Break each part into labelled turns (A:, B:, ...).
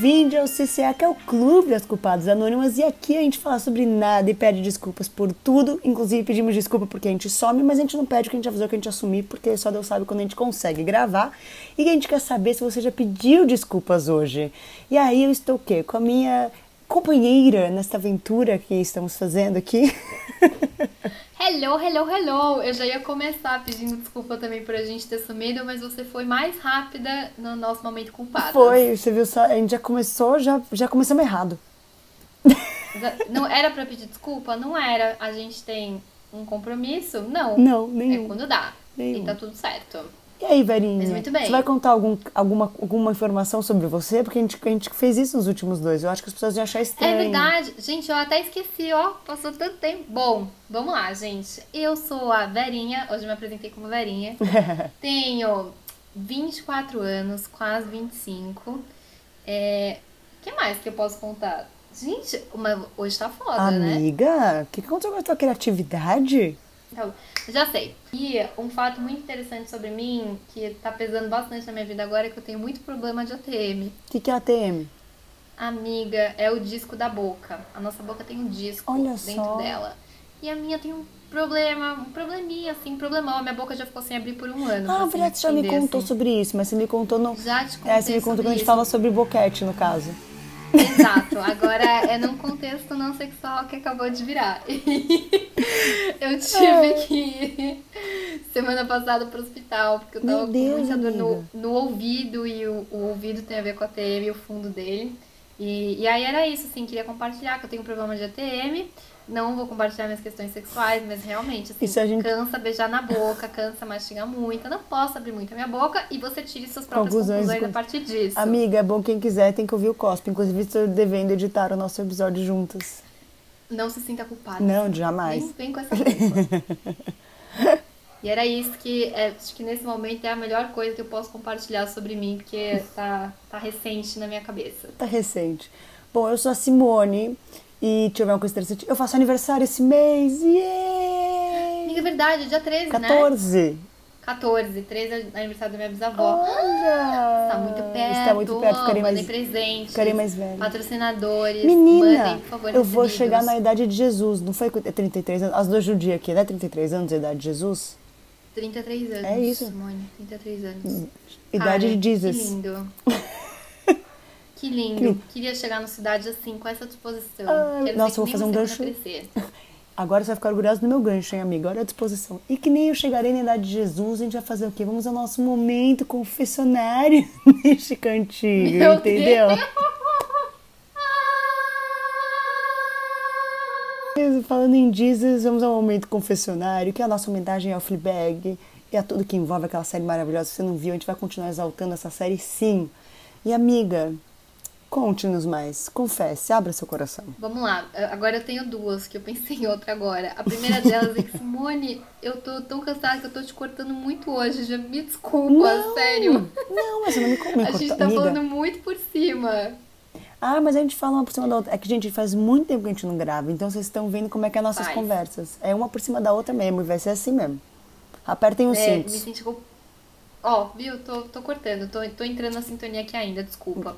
A: Bem-vindo ao CCA, que é o Clube das Culpadas Anônimas, e aqui a gente fala sobre nada e pede desculpas por tudo. Inclusive, pedimos desculpa porque a gente some, mas a gente não pede o que a gente avisou que a gente assumir, porque só Deus sabe quando a gente consegue gravar. E a gente quer saber se você já pediu desculpas hoje. E aí eu estou o quê? Com a minha companheira nesta aventura que estamos fazendo aqui.
B: Hello, hello, hello! Eu já ia começar pedindo desculpa também por a gente ter sumido, mas você foi mais rápida no nosso momento culpado.
A: Foi, você viu só, a gente já começou, já, já começamos errado.
B: Não era para pedir desculpa? Não era. A gente tem um compromisso? Não.
A: Não, nenhum.
B: É quando dá.
A: Nenhum.
B: E tá tudo certo.
A: E aí, Verinha? Você vai contar algum, alguma, alguma informação sobre você? Porque a gente, a gente fez isso nos últimos dois. Eu acho que as pessoas iam achar estranho.
B: É verdade. Gente, eu até esqueci, ó. Passou tanto tempo. Bom, vamos lá, gente. Eu sou a Verinha. Hoje eu me apresentei como Verinha. Tenho 24 anos, quase 25. É... O que mais que eu posso contar? Gente, uma... hoje tá foda, né?
A: Amiga, o que que aconteceu com a tua criatividade?
B: Então, já sei. E um fato muito interessante sobre mim, que tá pesando bastante na minha vida agora, é que eu tenho muito problema de ATM.
A: O que, que é ATM?
B: Amiga, é o disco da boca. A nossa boca tem um disco
A: Olha
B: dentro
A: só.
B: dela. E a minha tem um problema, um probleminha, assim, um problemão. A minha boca já ficou sem abrir por um ano.
A: Ah, verdade, você já me contou
B: assim.
A: sobre isso, mas você me contou no.
B: Já te contei
A: É, você me contou quando a gente fala sobre boquete, no caso.
B: Exato. Agora é num contexto não sexual que acabou de virar. eu tive
A: É.
B: que ir semana passada pro hospital, porque eu
A: Meu
B: tava com
A: Deus,
B: muita dor no, no ouvido e o, o ouvido tem a ver com a ATM e o fundo dele. E, e aí era isso, assim, queria compartilhar que eu tenho um problema de ATM. Não vou compartilhar minhas questões sexuais, mas realmente, assim,
A: gente-
B: cansa beijar na boca, cansa mastigar muito, eu não posso abrir muito a minha boca e você tire suas próprias
A: Conclusões
B: conclusões, a partir disso.
A: Amiga, é bom quem quiser, tem que ouvir o COSP. Inclusive, estou devendo editar o nosso episódio juntas.
B: Não se sinta culpada.
A: Não, jamais.
B: Nem vem com essa culpa. e era isso que é, acho que nesse momento é a melhor coisa que eu posso compartilhar sobre mim, porque tá, tá recente na minha cabeça.
A: Tá recente. Bom, eu sou a Simone e deixa eu ver uma coisa interessante. Eu faço aniversário esse mês. Yay!
B: Amiga, é verdade, dia 13, né?
A: 14.
B: 14, 13 é aniversário da minha bisavó.
A: Olha!
B: Está muito perto.
A: Está muito perto, ficarei mais,
B: presentes.
A: ficarei mais velha.
B: Patrocinadores.
A: Menina,
B: mandem, por favor,
A: eu vou
B: recebidos.
A: chegar na idade de Jesus. Não foi com 33 anos? As duas judias aqui, né? 33 anos a idade de Jesus?
B: 33 anos.
A: É isso.
B: Simone, 33 anos.
A: Idade
B: Cara,
A: de Jesus.
B: Que lindo. Que lindo.
A: Que lindo.
B: Queria chegar na cidade assim, com essa disposição.
A: Ai,
B: Quero
A: nossa, vou fazer um gancho. Agora você vai ficar orgulhosa do meu gancho, hein, amiga? Olha a disposição. E que nem eu chegarei na idade de Jesus, a gente vai fazer o quê? Vamos ao nosso momento confessionário neste cantinho,
B: Meu
A: entendeu?
B: Deus.
A: Falando em Jesus, vamos ao momento confessionário, que é a nossa homenagem ao Fleabag e a tudo que envolve aquela série maravilhosa. Se você não viu, a gente vai continuar exaltando essa série sim. E amiga, conte-nos mais, confesse, abra seu coração.
B: Vamos lá, agora eu tenho duas, que eu pensei em outra agora. A primeira delas é que, Simone, eu tô tão cansada que eu tô te cortando muito hoje. Já me desculpa, sério.
A: Não, mas você não me, me
B: A
A: cortou,
B: gente tá
A: amiga.
B: falando muito por cima.
A: Ah, mas a gente fala uma por cima da outra. É que, gente, faz muito tempo que a gente não grava, então vocês estão vendo como é que é nossas
B: Faz.
A: conversas. É uma por cima da outra mesmo, e vai ser assim mesmo. Apertem os
B: É, me
A: cintos.
B: senti com... Ó, viu? Tô, tô cortando, tô, tô entrando na sintonia aqui ainda, desculpa.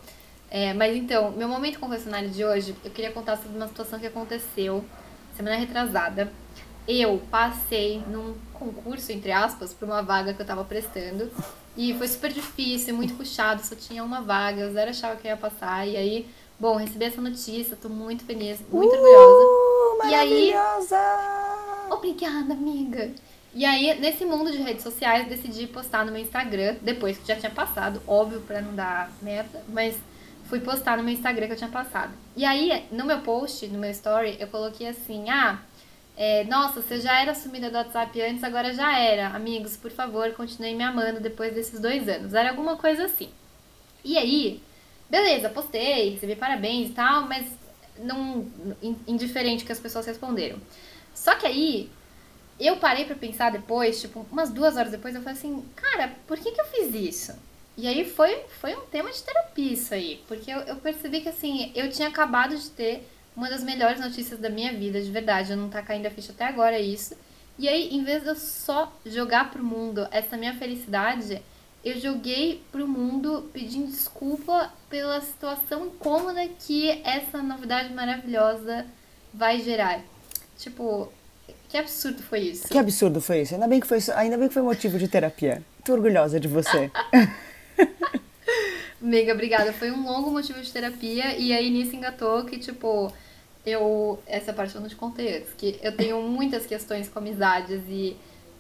B: É, mas então, meu momento confessionário de hoje, eu queria contar sobre uma situação que aconteceu semana retrasada. Eu passei num concurso, entre aspas, pra uma vaga que eu tava prestando. E foi super difícil, muito puxado, só tinha uma vaga, eu zero achava que eu ia passar. E aí, bom, recebi essa notícia, tô muito feliz, muito orgulhosa.
A: Uh,
B: E aí-! Obrigada, amiga. E aí, nesse mundo de redes sociais, decidi postar no meu Instagram, depois que já tinha passado, óbvio, pra não dar merda, mas fui postar no meu Instagram que eu tinha passado. E aí, no meu post, no meu story, eu coloquei assim, ah, é, nossa, você já era sumida do WhatsApp antes, agora já era. Amigos, por favor, continuem me amando depois desses dois anos. Era alguma coisa assim. E aí, beleza, postei, recebi parabéns e tal, mas não in- indiferente que as pessoas responderam. Só que aí, eu parei pra pensar depois, tipo, umas duas horas depois, eu falei assim, cara, por que que eu fiz isso? E aí foi, foi um tema de terapia isso aí, porque eu, eu percebi que assim, eu tinha acabado de ter uma das melhores notícias da minha vida, de verdade, eu não tá caindo a ficha até agora isso. E aí, em vez de eu só jogar pro mundo essa minha felicidade, eu joguei pro mundo pedindo desculpa pela situação incômoda que essa novidade maravilhosa vai gerar. Tipo, que absurdo foi isso?
A: Que absurdo foi isso? Ainda bem que foi, ainda bem que foi motivo de terapia. Tô orgulhosa de você.
B: Amiga, obrigada. Foi um longo motivo de terapia e aí nisso engatou que, tipo, eu. Essa parte eu não te contei antes, que eu tenho muitas questões com amizades e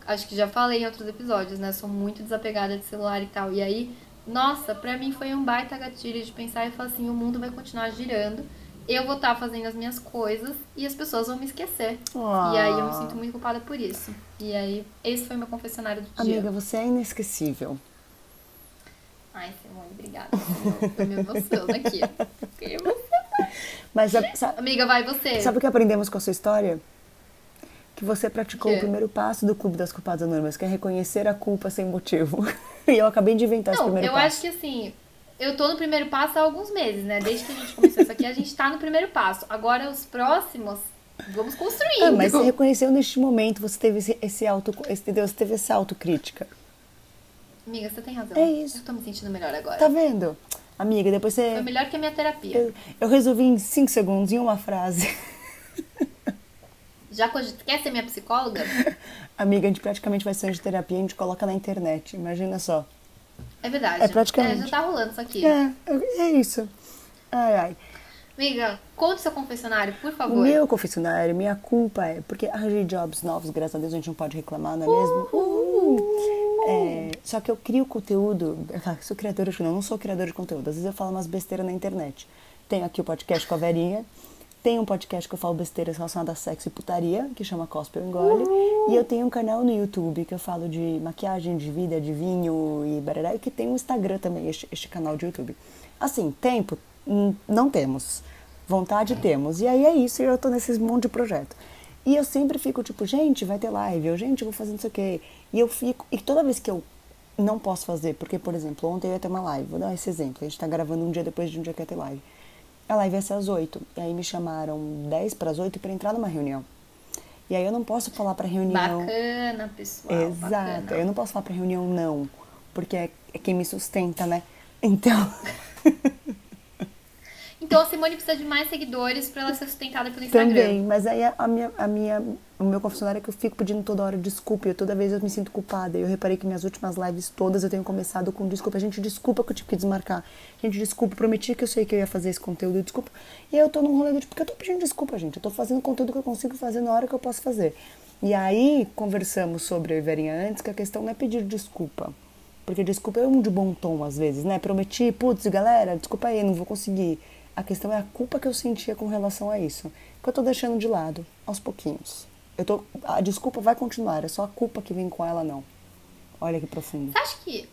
B: acho que já falei em outros episódios, né? Sou muito desapegada de celular e tal. E aí, nossa, pra mim foi um baita gatilho de pensar e falar assim: o mundo vai continuar girando eu vou estar fazendo as minhas coisas e as pessoas vão me esquecer. Oh. E aí eu me sinto muito culpada por isso. E aí, esse foi meu confessionário do
A: dia. Amiga, você é inesquecível.
B: Ai, Simone, obrigada. Eu me emociono aqui. Fiquei
A: Mas,
B: sabe, Amiga, vai você.
A: Sabe o que aprendemos com a sua história? Que você praticou o primeiro passo do Clube das Culpadas Anônimas, que é reconhecer a culpa sem motivo. e eu acabei de inventar
B: Não,
A: esse primeiro
B: eu
A: passo.
B: Eu acho que assim, eu tô no primeiro passo há alguns meses, né? Desde que a gente começou isso aqui, a gente tá no primeiro passo. Agora, os próximos, vamos construindo.
A: Ah, mas você reconheceu neste momento, você teve esse, esse auto, entendeu? Você teve essa autocrítica.
B: Amiga, você tem razão.
A: É isso.
B: Eu tô me sentindo melhor agora.
A: Tá vendo? Amiga, depois você...
B: Foi melhor que a minha terapia.
A: Eu, eu resolvi em 5 segundos, em uma frase.
B: Já quer ser minha psicóloga?
A: Amiga, a gente praticamente vai ser de terapia, a gente coloca na internet. Imagina só.
B: É verdade.
A: É praticamente.
B: É, já tá rolando isso aqui.
A: É, é isso. Ai, ai.
B: Amiga, conta o seu confessionário, por favor. O
A: meu confessionário, minha culpa é porque arranjei jobs novos, graças a Deus a gente não pode reclamar, não é mesmo? É, só que eu crio conteúdo, sou criadora de não, não sou criadora de conteúdo, às vezes eu falo umas besteiras na internet. Tenho aqui o podcast com a Verinha, tem um podcast que eu falo besteiras relacionadas a sexo e putaria, que chama Cospe Engole. Uhum. E eu tenho um canal no YouTube que eu falo de maquiagem, de vida, de vinho e barará. E que tem um Instagram também, este, este canal de YouTube. Assim, tempo, não temos. Vontade temos. E aí é isso, e eu tô nesses monte de projeto. E eu sempre fico tipo, gente, vai ter live, eu, gente, eu vou fazer não sei o quê. E eu fico, e toda vez que eu não posso fazer, porque, por exemplo, ontem eu ia ter uma live, vou dar esse exemplo, a gente tá gravando um dia depois de um dia que ia ter live. A live ia ser às 8. E aí me chamaram 10 para as 8 para entrar numa reunião. E aí eu não posso falar para reunião.
B: Bacana, pessoal.
A: Exato.
B: Bacana.
A: Eu não posso falar para reunião não, porque é, é quem me sustenta, né? Então.
B: Então a Simone precisa de mais seguidores para ela ser sustentada pelo Instagram.
A: Também, mas aí a minha, a minha, o meu confessionário é que eu fico pedindo toda hora desculpa. E toda vez eu me sinto culpada. Eu reparei que minhas últimas lives todas eu tenho começado com desculpa. Gente, desculpa que eu tive que desmarcar. Gente, desculpa, prometi que eu sei que eu ia fazer esse conteúdo, desculpa. E aí eu tô num rolê do tipo, porque eu tô pedindo desculpa, gente. Eu tô fazendo conteúdo que eu consigo fazer na hora que eu posso fazer. E aí conversamos sobre a Iverinha antes, que a questão não é pedir desculpa. Porque desculpa é um de bom tom às vezes, né? Prometi, putz, galera, desculpa aí, não vou conseguir. A questão é a culpa que eu sentia com relação a isso, que eu tô deixando de lado, aos pouquinhos. Eu tô, a desculpa vai continuar, é só a culpa que vem com ela, não. Olha que profundo.
B: Você acha que,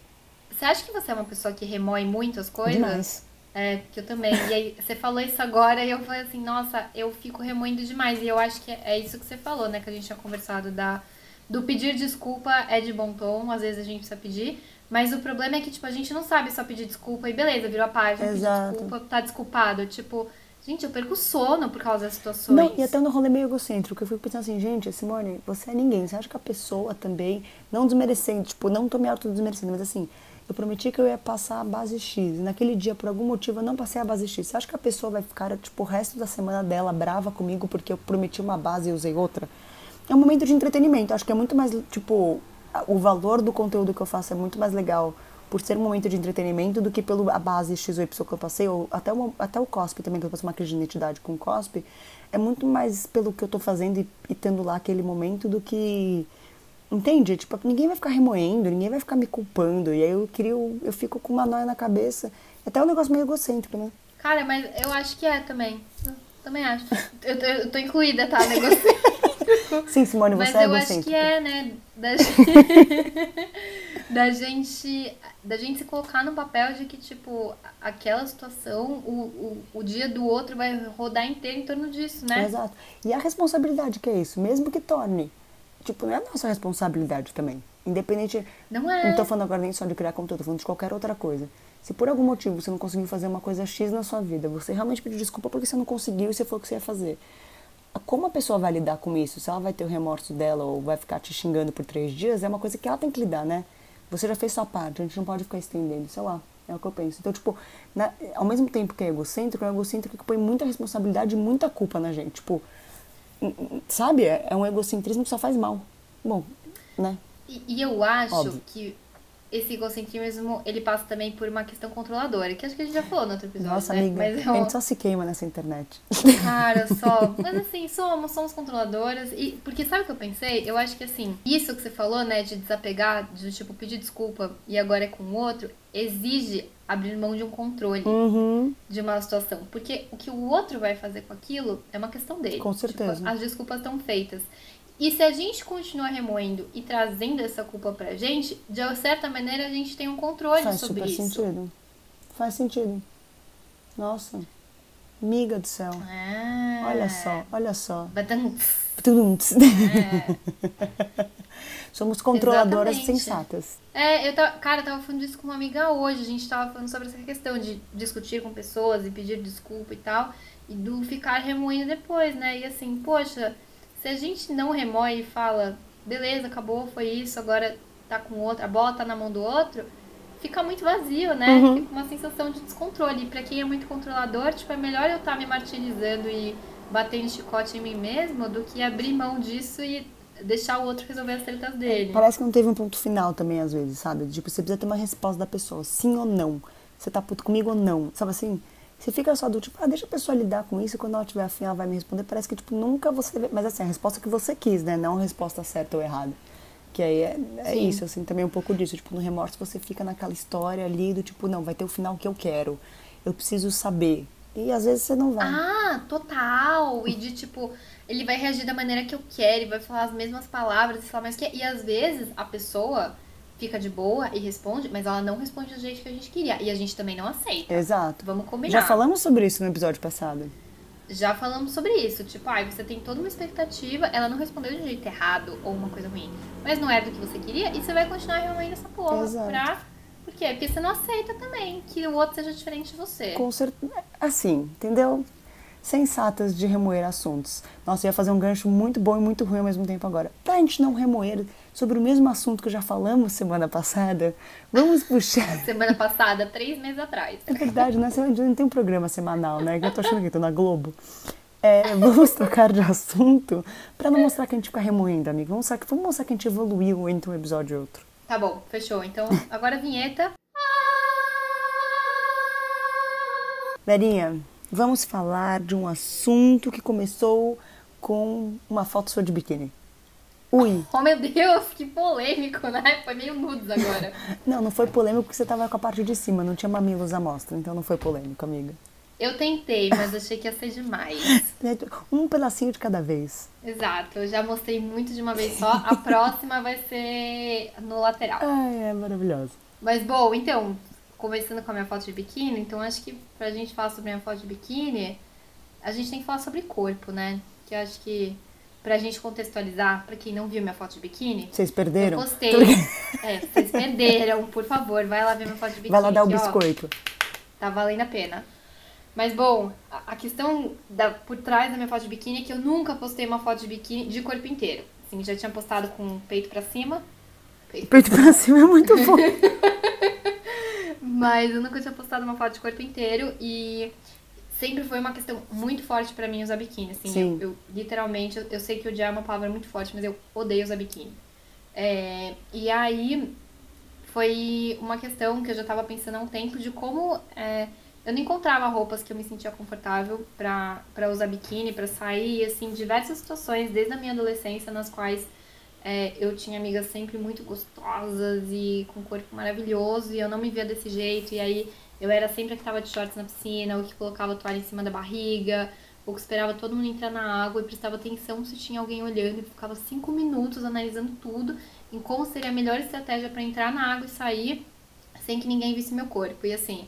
B: você acha que você é uma pessoa que remói muito as coisas?
A: Demais.
B: É, que eu também. E aí, você falou isso agora e eu falei assim, nossa, eu fico remoendo demais. E eu acho que é isso que você falou, né? Que a gente tinha conversado da, do pedir desculpa é de bom tom, às vezes a gente precisa pedir. Mas o problema é que, tipo, a gente não sabe só pedir desculpa e beleza, virou a página,
A: Exato.
B: pedir desculpa, tá desculpado. Tipo, gente, eu perco sono por causa das situações.
A: Não, e até no rolê meio egocêntrico, eu fico pensando assim, gente, Simone, você é ninguém. Você acha que a pessoa também, não desmerecendo, tipo, não tô me auto-desmerecendo, mas assim, eu prometi que eu ia passar a base X. E naquele dia, por algum motivo, eu não passei a base X. Você acha que a pessoa vai ficar, tipo, o resto da semana dela brava comigo porque eu prometi uma base e usei outra? É um momento de entretenimento. Acho que é muito mais, tipo, o valor do conteúdo que eu faço é muito mais legal por ser um momento de entretenimento do que pela base X ou Y que eu passei, ou até, até o cospe também, que eu faço uma crise de identidade com o cospe, é muito mais pelo que eu tô fazendo e, e tendo lá aquele momento do que. Entende? Tipo, ninguém vai ficar remoendo, ninguém vai ficar me culpando. E aí eu crio, eu fico com uma noia na cabeça. É até um negócio meio egocêntrico, né?
B: Cara, mas eu acho que é também. Eu também acho. Eu, eu, eu tô incluída, tá? Negócio.
A: Sim, Simone, você
B: Mas
A: é
B: eu acho que é, né? Da gente, da gente, da gente se colocar no papel de que, tipo, aquela situação, o, o, o dia do outro vai rodar inteiro em torno disso, né?
A: Exato. E a responsabilidade que é isso, mesmo que torne. Tipo, não é nossa responsabilidade também. Independente.
B: Não é.
A: Não tô falando agora nem só de criar conteúdo, tô falando de qualquer outra coisa. Se por algum motivo você não conseguiu fazer uma coisa X na sua vida, você realmente pediu desculpa porque você não conseguiu e você falou que você ia fazer como a pessoa vai lidar com isso? Se ela vai ter o remorso dela ou vai ficar te xingando por três dias, é uma coisa que ela tem que lidar, né? Você já fez sua parte, a gente não pode ficar estendendo, sei lá. É o que eu penso. Então, tipo, na, ao mesmo tempo que é egocêntrico, é um egocêntrico que põe muita responsabilidade e muita culpa na gente. Tipo, sabe? É, é um egocentrismo que só faz mal. Bom, né?
B: E, e eu acho Óbvio. que esse egocentrismo, ele passa também por uma questão controladora, que acho que a gente já falou no outro episódio,
A: Nossa,
B: né?
A: amiga, Mas eu... a gente só se queima nessa internet.
B: Cara, só. Mas assim, somos, somos controladoras. E, porque sabe o que eu pensei? Eu acho que assim, isso que você falou, né, de desapegar, de tipo, pedir desculpa e agora é com o outro, exige abrir mão de um controle
A: uhum.
B: de uma situação. Porque o que o outro vai fazer com aquilo é uma questão dele.
A: Com certeza.
B: Tipo, as desculpas estão feitas. E se a gente continuar remoendo e trazendo essa culpa pra gente, de certa maneira a gente tem um controle
A: Faz
B: sobre
A: isso.
B: Faz
A: super sentido. Faz sentido. Nossa. Miga do céu.
B: Ah.
A: Olha só, olha só.
B: Badantz.
A: É. Somos controladoras
B: Exatamente.
A: sensatas.
B: É, eu tava, cara, eu tava falando disso com uma amiga hoje. A gente tava falando sobre essa questão de discutir com pessoas e pedir desculpa e tal. E do ficar remoendo depois, né? E assim, poxa, se a gente não remoe e fala, beleza, acabou, foi isso, agora tá com outro, a bola tá na mão do outro, fica muito vazio, né?
A: Uhum.
B: Fica uma sensação de descontrole. E pra quem é muito controlador, tipo, é melhor eu estar tá me martirizando e batendo chicote em mim mesmo do que abrir mão disso e deixar o outro resolver as tretas dele.
A: Parece que não teve um ponto final também, às vezes, sabe? Tipo, você precisa ter uma resposta da pessoa, sim ou não. Você tá puto comigo ou não. Sabe assim? Você fica só do tipo, ah, deixa a pessoa lidar com isso, quando ela tiver afim, ela vai me responder. Parece que, tipo, nunca você vê. Mas assim, a resposta que você quis, né? Não a resposta certa ou errada. Que aí é, é isso, assim, também um pouco disso. Tipo, no remorso você fica naquela história ali do tipo, não, vai ter o final que eu quero. Eu preciso saber. E às vezes você não vai.
B: Ah, total! E de tipo, ele vai reagir da maneira que eu quero, ele vai falar as mesmas palavras e falar mais que. E às vezes a pessoa fica de boa e responde, mas ela não responde do jeito que a gente queria. E a gente também não aceita.
A: Exato.
B: Vamos combinar.
A: Já falamos sobre isso no episódio passado.
B: Já falamos sobre isso. Tipo, ai, você tem toda uma expectativa, ela não respondeu de jeito errado ou uma coisa ruim. Mas não era do que você queria e você vai continuar remoendo essa porra.
A: Exato.
B: Pra... Por quê? Porque você não aceita também que o outro seja diferente de você.
A: Com certeza. Assim, entendeu? Sensatas de remoer assuntos. Nossa, eu ia fazer um gancho muito bom e muito ruim ao mesmo tempo agora. Pra gente não remoer sobre o mesmo assunto que já falamos semana passada, vamos puxar.
B: semana passada, três meses atrás.
A: É verdade, né? Não tem um programa semanal, né? Que eu tô achando que tô na Globo. É, vamos trocar de assunto pra não mostrar que a gente fica remoendo, amigo. Vamos mostrar, vamos mostrar que a gente evoluiu entre um episódio e outro.
B: Tá bom, fechou. Então, agora a vinheta.
A: Verinha, vamos falar de um assunto que começou com uma foto sua de biquíni. Ui.
B: Oh, meu Deus, que polêmico, né? Foi meio nudes agora.
A: não, não foi polêmico porque você tava com a parte de cima, não tinha mamilos à mostra, então não foi polêmico, amiga.
B: Eu tentei, mas achei que ia ser demais.
A: Um pedacinho de cada vez.
B: Exato, eu já mostrei muito de uma vez só. A próxima vai ser no lateral.
A: Ai, é maravilhoso.
B: Mas, bom, então, começando com a minha foto de biquíni, então acho que pra gente falar sobre a minha foto de biquíni, a gente tem que falar sobre corpo, né? Que eu acho que pra gente contextualizar, pra quem não viu minha foto de biquíni.
A: Vocês perderam?
B: Eu postei. é, vocês perderam, por favor, vai lá ver minha foto de biquíni.
A: Vai lá dar o
B: que,
A: biscoito.
B: Ó, tá valendo a pena. Mas bom, a questão da, por trás da minha foto de biquíni é que eu nunca postei uma foto de biquíni de corpo inteiro. Assim, já tinha postado com peito pra cima.
A: Peito, peito pra cima é muito bom.
B: Mas eu nunca tinha postado uma foto de corpo inteiro e sempre foi uma questão muito forte para mim usar biquíni. Assim,
A: Sim.
B: Eu, eu literalmente, eu, eu, sei que odiar é uma palavra muito forte, mas eu odeio usar biquíni. É, e aí foi uma questão que eu já tava pensando há um tempo de como é, eu não encontrava roupas que eu me sentia confortável pra, pra usar biquíni, pra sair, assim, diversas situações desde a minha adolescência nas quais é, eu tinha amigas sempre muito gostosas e com corpo maravilhoso e eu não me via desse jeito. E aí eu era sempre a que tava de shorts na piscina, ou que colocava a toalha em cima da barriga, ou que esperava todo mundo entrar na água e prestava atenção se tinha alguém olhando e ficava cinco minutos analisando tudo em como seria a melhor estratégia para entrar na água e sair sem que ninguém visse meu corpo. E assim,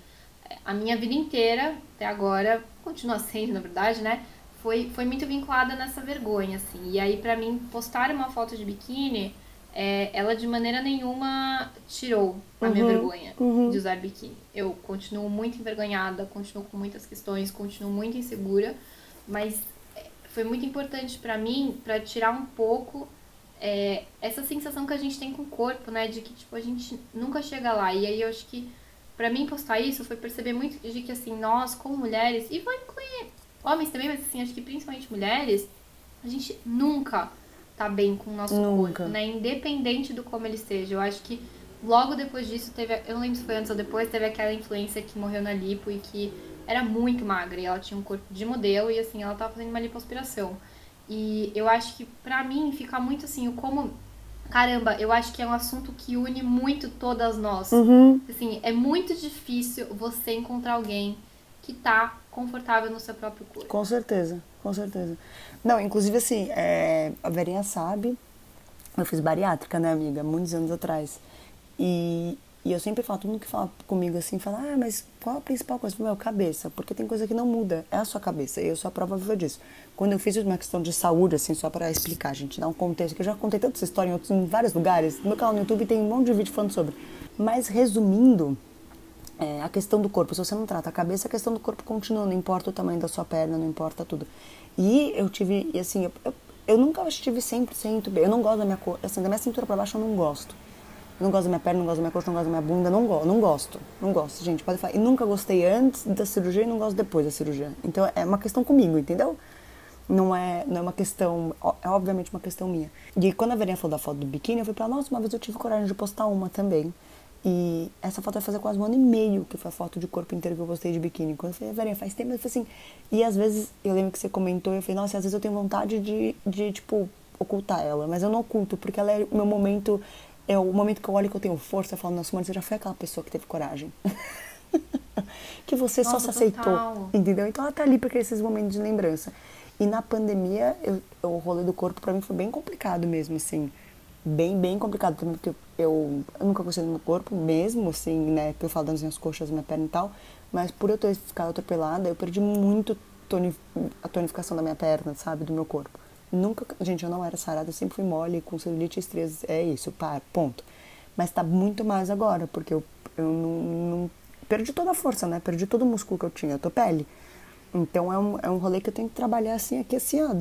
B: a minha vida inteira, até agora, continua sendo, na verdade, né? Foi, foi muito vinculada nessa vergonha, assim. E aí, pra mim, postar uma foto de biquíni, é, ela de maneira nenhuma tirou a
A: Uhum,
B: minha vergonha
A: uhum.
B: de usar biquíni. Eu continuo muito envergonhada, continuo com muitas questões, continuo muito insegura, mas é, foi muito importante pra mim, pra tirar um pouco é, essa sensação que a gente tem com o corpo, né? De que, tipo, a gente nunca chega lá. E aí eu acho que, pra mim, postar isso foi perceber muito de que, assim, nós, como mulheres, e vou incluir homens também, mas, assim, acho que principalmente mulheres, a gente nunca tá bem com o nosso
A: Nunca.
B: corpo, né? Independente do como ele esteja. Eu acho que logo depois disso teve, eu não lembro se foi antes ou depois, teve aquela influência que morreu na lipo e que era muito magra e ela tinha um corpo de modelo e assim, ela tava fazendo uma lipoaspiração. E eu acho que pra mim fica muito assim, o como caramba, eu acho que é um assunto que une muito todas nós.
A: Uhum.
B: Assim, é muito difícil você encontrar alguém que tá confortável no seu próprio corpo.
A: Com certeza, com certeza. Não, inclusive assim, é, a Verinha sabe, eu fiz bariátrica, né, amiga, muitos anos atrás. E, e eu sempre falo, todo mundo que fala comigo assim, fala, ah, mas qual a principal coisa? Meu, cabeça, porque tem coisa que não muda, é a sua cabeça, e eu sou a prova viva disso. Quando eu fiz uma questão de saúde, assim, só pra explicar, gente, dar um contexto, que eu já contei tanta história em, outros, em vários lugares, no meu canal no YouTube tem um monte de vídeo falando sobre. Mas resumindo, é, a questão do corpo, se você não trata a cabeça, a questão do corpo continua, não importa o tamanho da sua perna, não importa tudo. E eu tive, e assim, eu, eu, eu nunca estive 100% bem, eu não gosto da minha cor, assim, da minha cintura pra baixo eu não gosto. Eu não gosto da minha perna, não gosto da minha coxa, não gosto da minha bunda, não gosto, não gosto, não gosto, gente, pode falar. E nunca gostei antes da cirurgia e não gosto depois da cirurgia. Então é uma questão comigo, entendeu? Não é, não é uma questão, é obviamente uma questão minha. E quando a Verinha falou da foto do biquíni, eu falei pra ela, nossa, uma vez eu tive coragem de postar uma também. E essa foto vai fazer quase um ano e meio, que foi a foto de corpo inteiro que eu postei de biquíni. Quando eu falei, Verinha, faz tempo, eu falei assim. E às vezes, eu lembro que você comentou, eu falei, nossa, às vezes eu tenho vontade de, de tipo, ocultar ela. Mas eu não oculto, porque ela é o meu momento, é o momento que eu olho que eu tenho força, eu falo, nossa, mano, você já foi aquela pessoa que teve coragem. que você só se
B: Nossa,
A: aceitou,
B: total.
A: entendeu? Então ela tá ali porque esses momentos de lembrança. E na pandemia, eu, o rolê do corpo pra mim foi bem complicado mesmo, assim. Bem, bem complicado também, porque eu, eu nunca gostei do meu corpo mesmo, assim, né? Que eu falo das minhas coxas, minha perna e tal. Mas por eu ter ficado atropelada, eu perdi muito toni- a tonificação da minha perna, sabe? Do meu corpo. Nunca, gente, eu não era sarada, eu sempre fui mole, com celulite e estrias, é isso, para, ponto. Mas tá muito mais agora, porque eu, eu não, não- perdi toda a força, né? Perdi todo o músculo que eu tinha, eu tô pele. Então é um, é um rolê que eu tenho que trabalhar assim, aqui assim, ó.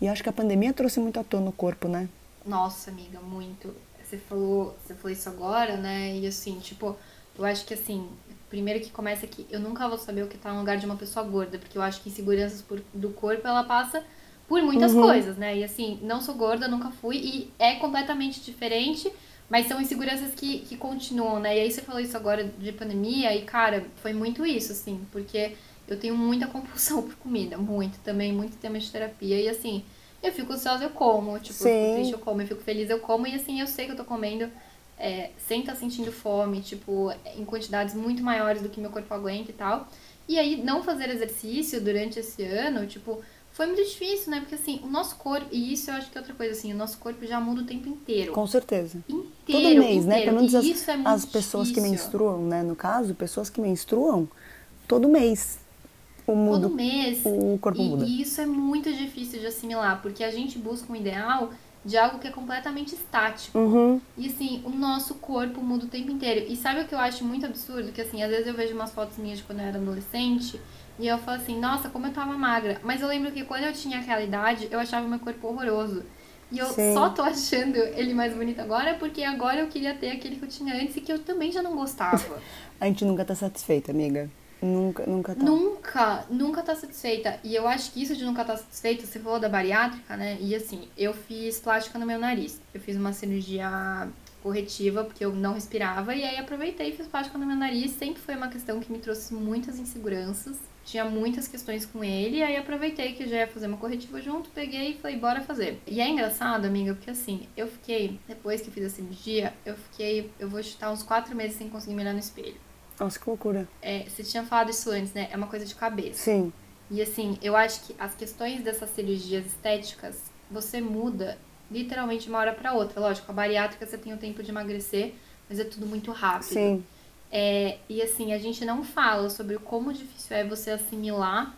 A: E acho que a pandemia trouxe muito à tona o corpo, né?
B: Nossa, amiga, muito. Você falou, você falou isso agora, né? E assim, tipo, eu acho que assim, primeiro que começa que eu nunca vou saber o que tá no lugar de uma pessoa gorda, porque eu acho que inseguranças por- do corpo ela passa por muitas coisas, né? E assim, não sou gorda, nunca fui, e é completamente diferente, mas são inseguranças que, que continuam, né? E aí você falou isso agora de pandemia, e cara, foi muito isso, assim, porque eu tenho muita compulsão por comida, muito também, muito tema de terapia, e assim, eu fico ansiosa, eu como, tipo, eu
A: Sim.
B: fico triste, eu como, eu fico feliz, eu como, e assim, eu sei que eu tô comendo é, sem estar sentindo fome, tipo, em quantidades muito maiores do que meu corpo aguenta e tal. E aí, não fazer exercício durante esse ano, tipo, foi muito difícil, né? Porque assim, o nosso corpo, e isso eu acho que é outra coisa, assim, o nosso corpo já muda o tempo inteiro.
A: Com certeza.
B: Inteiro,
A: Todo mês, né?
B: inteiro.
A: Pelo menos as,
B: isso é muito
A: as pessoas que
B: difícil.
A: menstruam, né? No caso, pessoas que menstruam todo mês. O mundo,
B: Todo mês.
A: o corpo
B: e,
A: muda.
B: e isso é muito difícil de assimilar, porque a gente busca um ideal de algo que é completamente estático.
A: Uhum.
B: E assim, o nosso corpo muda o tempo inteiro. E sabe o que eu acho muito absurdo? Que assim, às vezes eu vejo umas fotos minhas de quando eu era adolescente e eu falo assim, nossa, como eu tava magra. Mas eu lembro que quando eu tinha aquela idade, eu achava meu corpo horroroso. E eu
A: Sim.
B: só tô achando ele mais bonito agora porque agora eu queria ter aquele que eu tinha antes e que eu também já não gostava.
A: A gente nunca tá satisfeita, amiga. Nunca, nunca tá.
B: Nunca, nunca tá satisfeita. E eu acho que isso de nunca tá satisfeita, você falou da bariátrica, né? E assim, eu fiz plástica no meu nariz. Eu fiz uma cirurgia corretiva porque eu não respirava e aí aproveitei e fiz plástica no meu nariz. Sempre foi uma questão que me trouxe muitas inseguranças. Tinha muitas questões com ele, e aí aproveitei que já ia fazer uma corretiva junto, peguei e falei, bora fazer. E é engraçado, amiga, porque assim, eu fiquei, depois que fiz a cirurgia, eu fiquei, eu vou chutar uns quatro meses sem conseguir me olhar no espelho.
A: Nossa, que loucura.
B: É, você tinha falado isso antes, né? É uma coisa de cabeça.
A: Sim.
B: E assim, eu acho que as questões dessas cirurgias estéticas, você muda literalmente de uma hora pra outra. Lógico, a bariátrica você tem o tempo de emagrecer, mas é tudo muito rápido.
A: Sim.
B: É, e assim, a gente não fala sobre o como difícil é você assimilar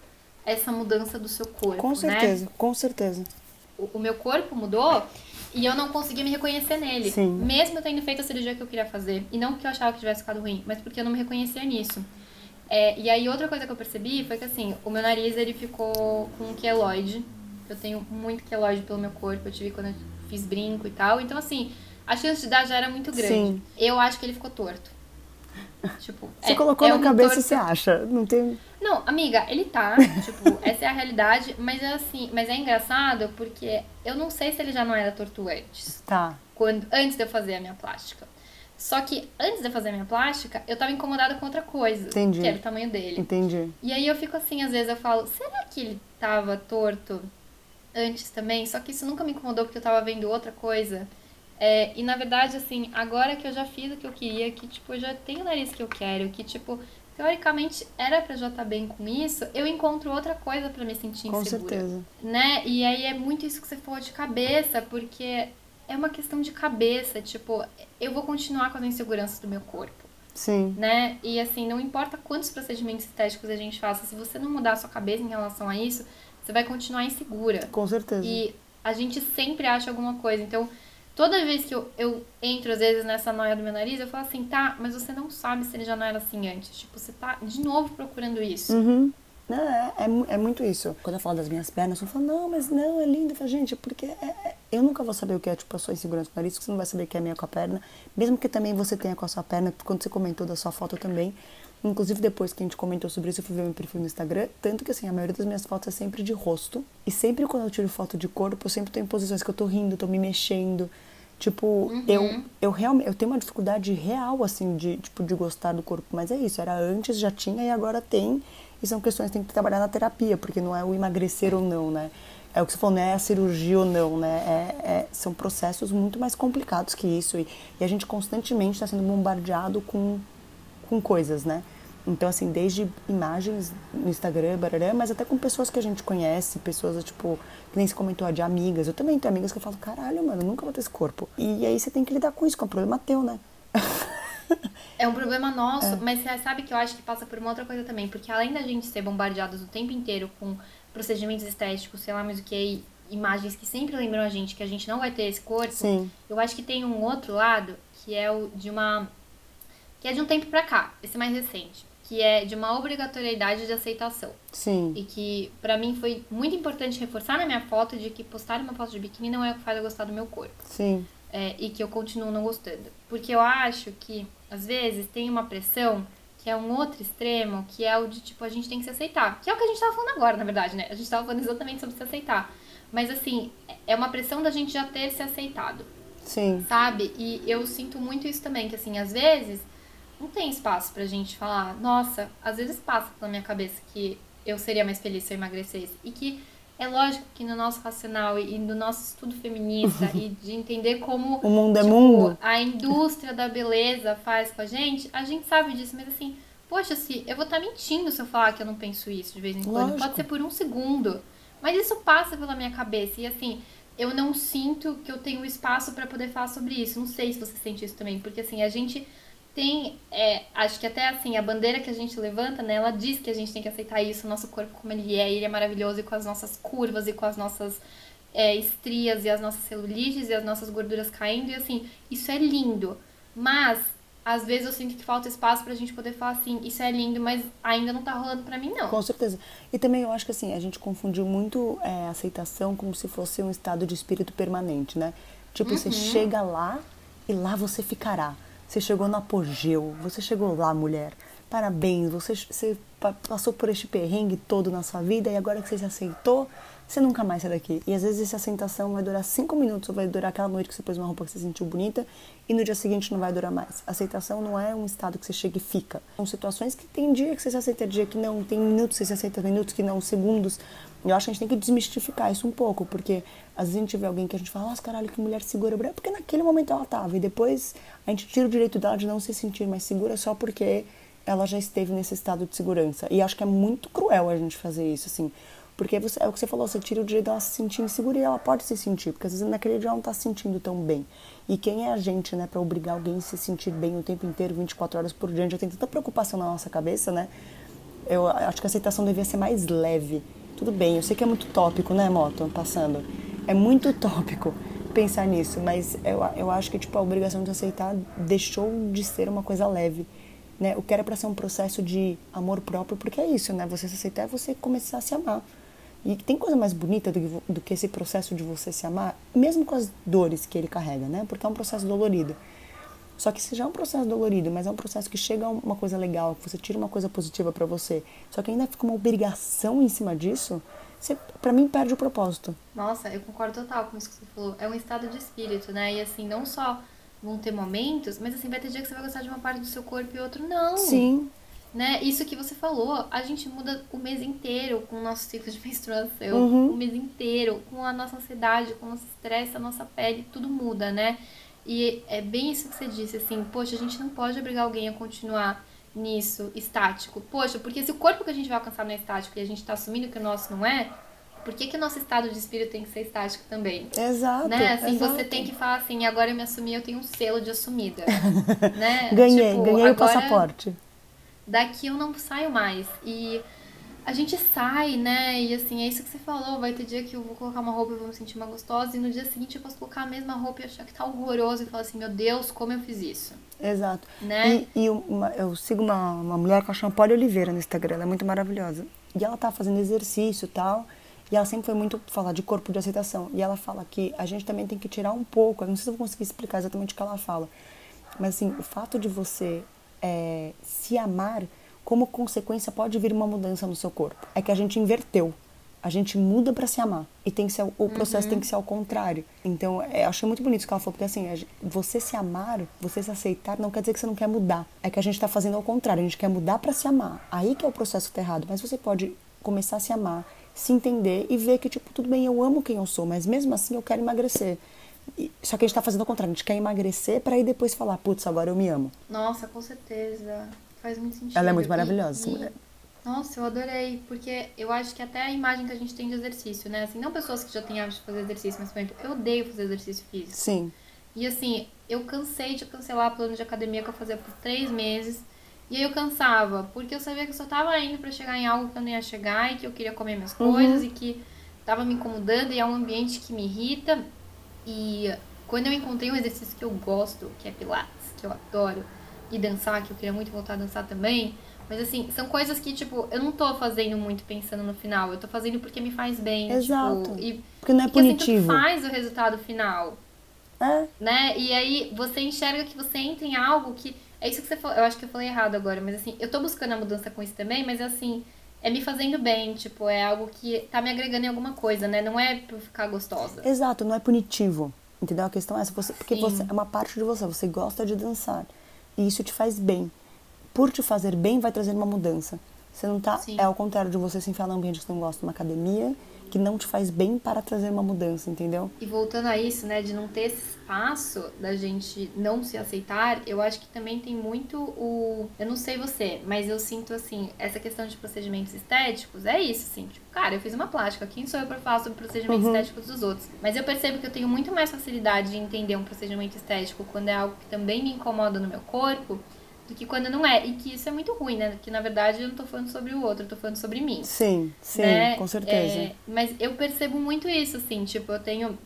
B: essa mudança do seu corpo,
A: Com
B: né?
A: certeza, com certeza.
B: O, o meu corpo mudou e eu não conseguia me reconhecer nele.
A: Sim.
B: Mesmo eu tendo feito a cirurgia que eu queria fazer. E não porque eu achava que tivesse ficado ruim, mas porque eu não me reconhecia nisso. É, e aí outra coisa que eu percebi foi que assim, o meu nariz ele ficou com um queloide. Eu tenho muito queloide pelo meu corpo, eu tive quando eu fiz brinco e tal. Então, assim, a chance de dar já era muito grande. Sim. Eu acho que ele ficou torto.
A: Tipo, você é, colocou é na cabeça e você acha. Não tem.
B: Não, amiga, ele tá. tipo, essa é a realidade. Mas é assim, mas é engraçado porque eu não sei se ele já não era torto antes.
A: Tá.
B: Quando, antes de eu fazer a minha plástica. Só que antes de eu fazer a minha plástica, eu tava incomodada com outra coisa.
A: Entendi.
B: Que era o tamanho dele.
A: Entendi.
B: E aí eu fico assim, às vezes eu falo, será que ele tava torto antes também? Só que isso nunca me incomodou porque eu tava vendo outra coisa. É, e na verdade, assim, agora que eu já fiz o que eu queria, que tipo, eu já tenho o nariz que eu quero, que tipo, teoricamente era pra já estar tá bem com isso, eu encontro outra coisa para me sentir
A: com
B: insegura.
A: Com certeza.
B: Né? E aí é muito isso que você falou de cabeça, porque é uma questão de cabeça, tipo, eu vou continuar com as inseguranças do meu corpo.
A: Sim.
B: Né? E assim, não importa quantos procedimentos estéticos a gente faça, se você não mudar a sua cabeça em relação a isso, você vai continuar insegura.
A: Com certeza.
B: E a gente sempre acha alguma coisa. Então, toda vez que eu, eu entro, às vezes, nessa noia do meu nariz, eu falo assim, tá, mas você não sabe se ele já não era assim antes. Tipo, você tá de novo procurando isso.
A: Uhum. É, é, é, muito isso. Quando eu falo das minhas pernas, eu falo, não, mas não, é lindo. Eu falo, gente, porque é, é, eu nunca vou saber o que é, tipo, a sua insegurança no nariz, você não vai saber o que é minha com a perna. Mesmo que também você tenha com a sua perna, quando você comentou da sua foto também. Inclusive, depois que a gente comentou sobre isso, eu fui ver meu perfil no Instagram. Tanto que, assim, a maioria das minhas fotos é sempre de rosto. E sempre quando eu tiro foto de corpo, eu sempre tenho posições que eu tô rindo, tô me mexendo. Tipo, uhum. eu, eu realmente eu tenho uma dificuldade real, assim, de, tipo, de gostar do corpo. Mas é isso, era antes, já tinha e agora tem. E são questões que tem que trabalhar na terapia, porque não é o emagrecer ou não, né? É o que você falou, não é a cirurgia ou não, né? É, é, são processos muito mais complicados que isso. E, e a gente constantemente está sendo bombardeado com, com coisas, né? Então, assim, desde imagens no Instagram, barará, mas até com pessoas que a gente conhece, pessoas, tipo, que nem se comentou, de amigas. Eu também tenho amigas que eu falo, caralho, mano, nunca vou ter esse corpo. E aí você tem que lidar com isso, que é um problema teu, né?
B: É um problema nosso, é. mas você sabe que eu acho que passa por uma outra coisa também, porque além da gente ser bombardeados o tempo inteiro com procedimentos estéticos, sei lá mais o que, imagens que sempre lembram a gente que a gente não vai ter esse corpo,
A: Sim.
B: eu acho que tem um outro lado que é o de uma. que é de um tempo pra cá, esse mais recente. Que é de uma obrigatoriedade de aceitação.
A: Sim.
B: E que para mim foi muito importante reforçar na minha foto de que postar uma foto de biquíni não é o que faz eu gostar do meu corpo.
A: Sim.
B: É, e que eu continuo não gostando. Porque eu acho que às vezes tem uma pressão que é um outro extremo, que é o de tipo, a gente tem que se aceitar. Que é o que a gente tava falando agora, na verdade, né? A gente tava falando exatamente sobre se aceitar. Mas assim, é uma pressão da gente já ter se aceitado.
A: Sim.
B: Sabe? E eu sinto muito isso também, que assim, às vezes não tem espaço pra gente falar, nossa, às vezes passa pela minha cabeça que eu seria mais feliz se eu emagrecesse. E que é lógico que no nosso racional e no nosso estudo feminista e de entender como
A: o mundo é
B: tipo,
A: mundo.
B: a indústria da beleza faz com a gente, a gente sabe disso, mas assim, poxa, se eu vou estar tá mentindo se eu falar que eu não penso isso de vez em quando. Lógico. Pode ser por um segundo. Mas isso passa pela minha cabeça. E assim, eu não sinto que eu tenho espaço para poder falar sobre isso. Não sei se você sente isso também, porque assim, a gente tem, é, acho que até assim, a bandeira que a gente levanta, né, ela diz que a gente tem que aceitar isso, o nosso corpo como ele é, ele é maravilhoso e com as nossas curvas e com as nossas é, estrias e as nossas celulites e as nossas gorduras caindo, e assim, isso é lindo. Mas, às vezes eu sinto que falta espaço pra gente poder falar assim, isso é lindo, mas ainda não tá rolando pra mim, não.
A: Com certeza. E também eu acho que assim, a gente confundiu muito é, aceitação como se fosse um estado de espírito permanente, né? Tipo, uhum. você chega lá e lá você ficará. Você chegou no apogeu, você chegou lá, mulher. Parabéns, você, você passou por este perrengue todo na sua vida e agora que você se aceitou, você nunca mais sai daqui. E às vezes essa aceitação vai durar cinco minutos ou vai durar aquela noite que você pôs uma roupa que você sentiu bonita e no dia seguinte não vai durar mais. Aceitação não é um estado que você chega e fica. São situações que tem dia que você se aceita, dia que não, tem minutos que você se aceita, minutos que não, segundos. Eu acho que a gente tem que desmistificar isso um pouco, porque às vezes a gente vê alguém que a gente fala, nossa, caralho, que mulher segura, porque naquele momento ela tava, e depois a gente tira o direito dela de não se sentir mais segura só porque ela já esteve nesse estado de segurança. E acho que é muito cruel a gente fazer isso, assim. Porque você, é o que você falou, você tira o direito dela se sentir insegura e ela pode se sentir, porque às vezes naquele dia ela não tá se sentindo tão bem. E quem é a gente, né, para obrigar alguém a se sentir bem o tempo inteiro, 24 horas por dia? Já tem tanta preocupação na nossa cabeça, né? Eu acho que a aceitação devia ser mais leve tudo bem, eu sei que é muito tópico, né, Moto? Passando. É muito tópico pensar nisso, mas eu, eu acho que tipo, a obrigação de aceitar deixou de ser uma coisa leve. Né? O que era para ser um processo de amor próprio, porque é isso, né? Você se aceitar é você começar a se amar. E tem coisa mais bonita do que, do que esse processo de você se amar, mesmo com as dores que ele carrega, né? Porque é um processo dolorido. Só que se já é um processo dolorido, mas é um processo que chega a uma coisa legal, que você tira uma coisa positiva para você, só que ainda fica uma obrigação em cima disso, você, pra mim, perde o propósito.
B: Nossa, eu concordo total com isso que você falou. É um estado de espírito, né? E assim, não só vão ter momentos, mas assim, vai ter dia que você vai gostar de uma parte do seu corpo e outro não.
A: Sim.
B: Né? Isso que você falou, a gente muda o mês inteiro com o nosso ciclo de menstruação,
A: Uhum.
B: o mês inteiro, com a nossa ansiedade, com o nosso estresse, a nossa pele, tudo muda, né? E é bem isso que você disse, assim, poxa, a gente não pode obrigar alguém a continuar nisso, estático. Poxa, porque se o corpo que a gente vai alcançar não é estático e a gente tá assumindo que o nosso não é, por que, que o nosso estado de espírito tem que ser estático também?
A: Exato.
B: né? Assim,
A: exato.
B: você tem que falar assim, agora eu me assumi, eu tenho um selo de assumida. né?
A: Ganhei,
B: Tipo,
A: ganhei o passaporte.
B: daqui eu não saio mais. E a gente sai, né? E assim, é isso que você falou. Vai ter dia que eu vou colocar uma roupa e vou me sentir mais gostosa. E no dia seguinte eu posso colocar a mesma roupa e achar que tá horroroso. E falar assim, meu Deus, como eu fiz isso.
A: Exato.
B: Né?
A: E, e uma- eu sigo uma, uma mulher que chama Polly Oliveira no Instagram, ela é muito maravilhosa. E ela tá fazendo exercício e tal, e ela sempre foi muito falar de corpo de aceitação. E ela fala que a gente também tem que tirar um pouco, eu não sei se eu vou conseguir explicar exatamente o que ela fala, mas assim, o fato de você é, se amar, como consequência pode vir uma mudança no seu corpo. É que a gente inverteu. A gente muda pra se amar. E tem que ser, o processo tem que ser ao contrário. Então, é, eu achei muito bonito isso que ela falou, porque assim, você se amar, você se aceitar, não quer dizer que você não quer mudar. É que a gente tá fazendo ao contrário, a gente quer mudar pra se amar. Aí que é o processo que tá errado. Mas você pode começar a se amar, se entender e ver que, tipo, tudo bem, eu amo quem eu sou, mas mesmo assim eu quero emagrecer. Só que a gente tá fazendo ao contrário, a gente quer emagrecer pra aí depois falar, putz, agora eu me amo.
B: Nossa, com certeza. Faz muito sentido.
A: Ela é muito maravilhosa,
B: e-
A: mulher.
B: Nossa, eu adorei, porque eu acho que até a imagem que a gente tem de exercício, né? Assim, não pessoas que já têm hábito de fazer exercício, mas, por exemplo, eu odeio fazer exercício físico.
A: Sim.
B: E assim, eu cansei de cancelar plano de academia que eu fazia por três meses. E aí eu cansava, porque eu sabia que eu só tava indo pra chegar em algo que eu não ia chegar e que eu queria comer minhas coisas e que tava me incomodando e é um ambiente que me irrita. E quando eu encontrei um exercício que eu gosto, que é pilates, que eu adoro, e dançar, que eu queria muito voltar a dançar também, mas assim, são coisas que, tipo, eu não tô fazendo muito pensando no final, eu tô fazendo porque me faz bem,
A: Exato.
B: tipo, e
A: Porque não é
B: porque assim,
A: punitivo.
B: faz o resultado final
A: É,
B: né? E aí você enxerga que você entra em algo que. É isso que você falou. Eu acho que eu falei errado agora, mas assim, eu tô buscando a mudança com isso também, mas assim, é me fazendo bem, tipo, é algo que tá me agregando em alguma coisa, né? Não é pra eu ficar gostosa.
A: Exato, não é punitivo. Entendeu? A questão é essa, você, porque
B: Sim.
A: você é uma parte de você, você gosta de dançar. E isso te faz bem. Por te fazer bem, vai trazer uma mudança. Você não tá.
B: Sim.
A: É ao contrário de você se enfiar num ambiente que você não gosta, numa academia, que não te faz bem para trazer uma mudança, entendeu?
B: E voltando a isso, né, de não ter esse espaço da gente não se aceitar, eu acho que também tem muito o. Eu não sei você, mas eu sinto assim, essa questão de procedimentos estéticos é isso, assim. Tipo, cara, eu fiz uma plástica, quem sou eu pra falar sobre procedimentos
A: Uhum.
B: estéticos dos outros? Mas eu percebo que eu tenho muito mais facilidade de entender um procedimento estético quando é algo que também me incomoda no meu corpo. Do que quando não é. E que isso é muito ruim, né? Que na verdade eu não tô falando sobre o outro, eu tô falando sobre mim
A: Sim, sim,
B: né?
A: com certeza.
B: É, mas eu percebo muito isso, assim, tipo, eu tenho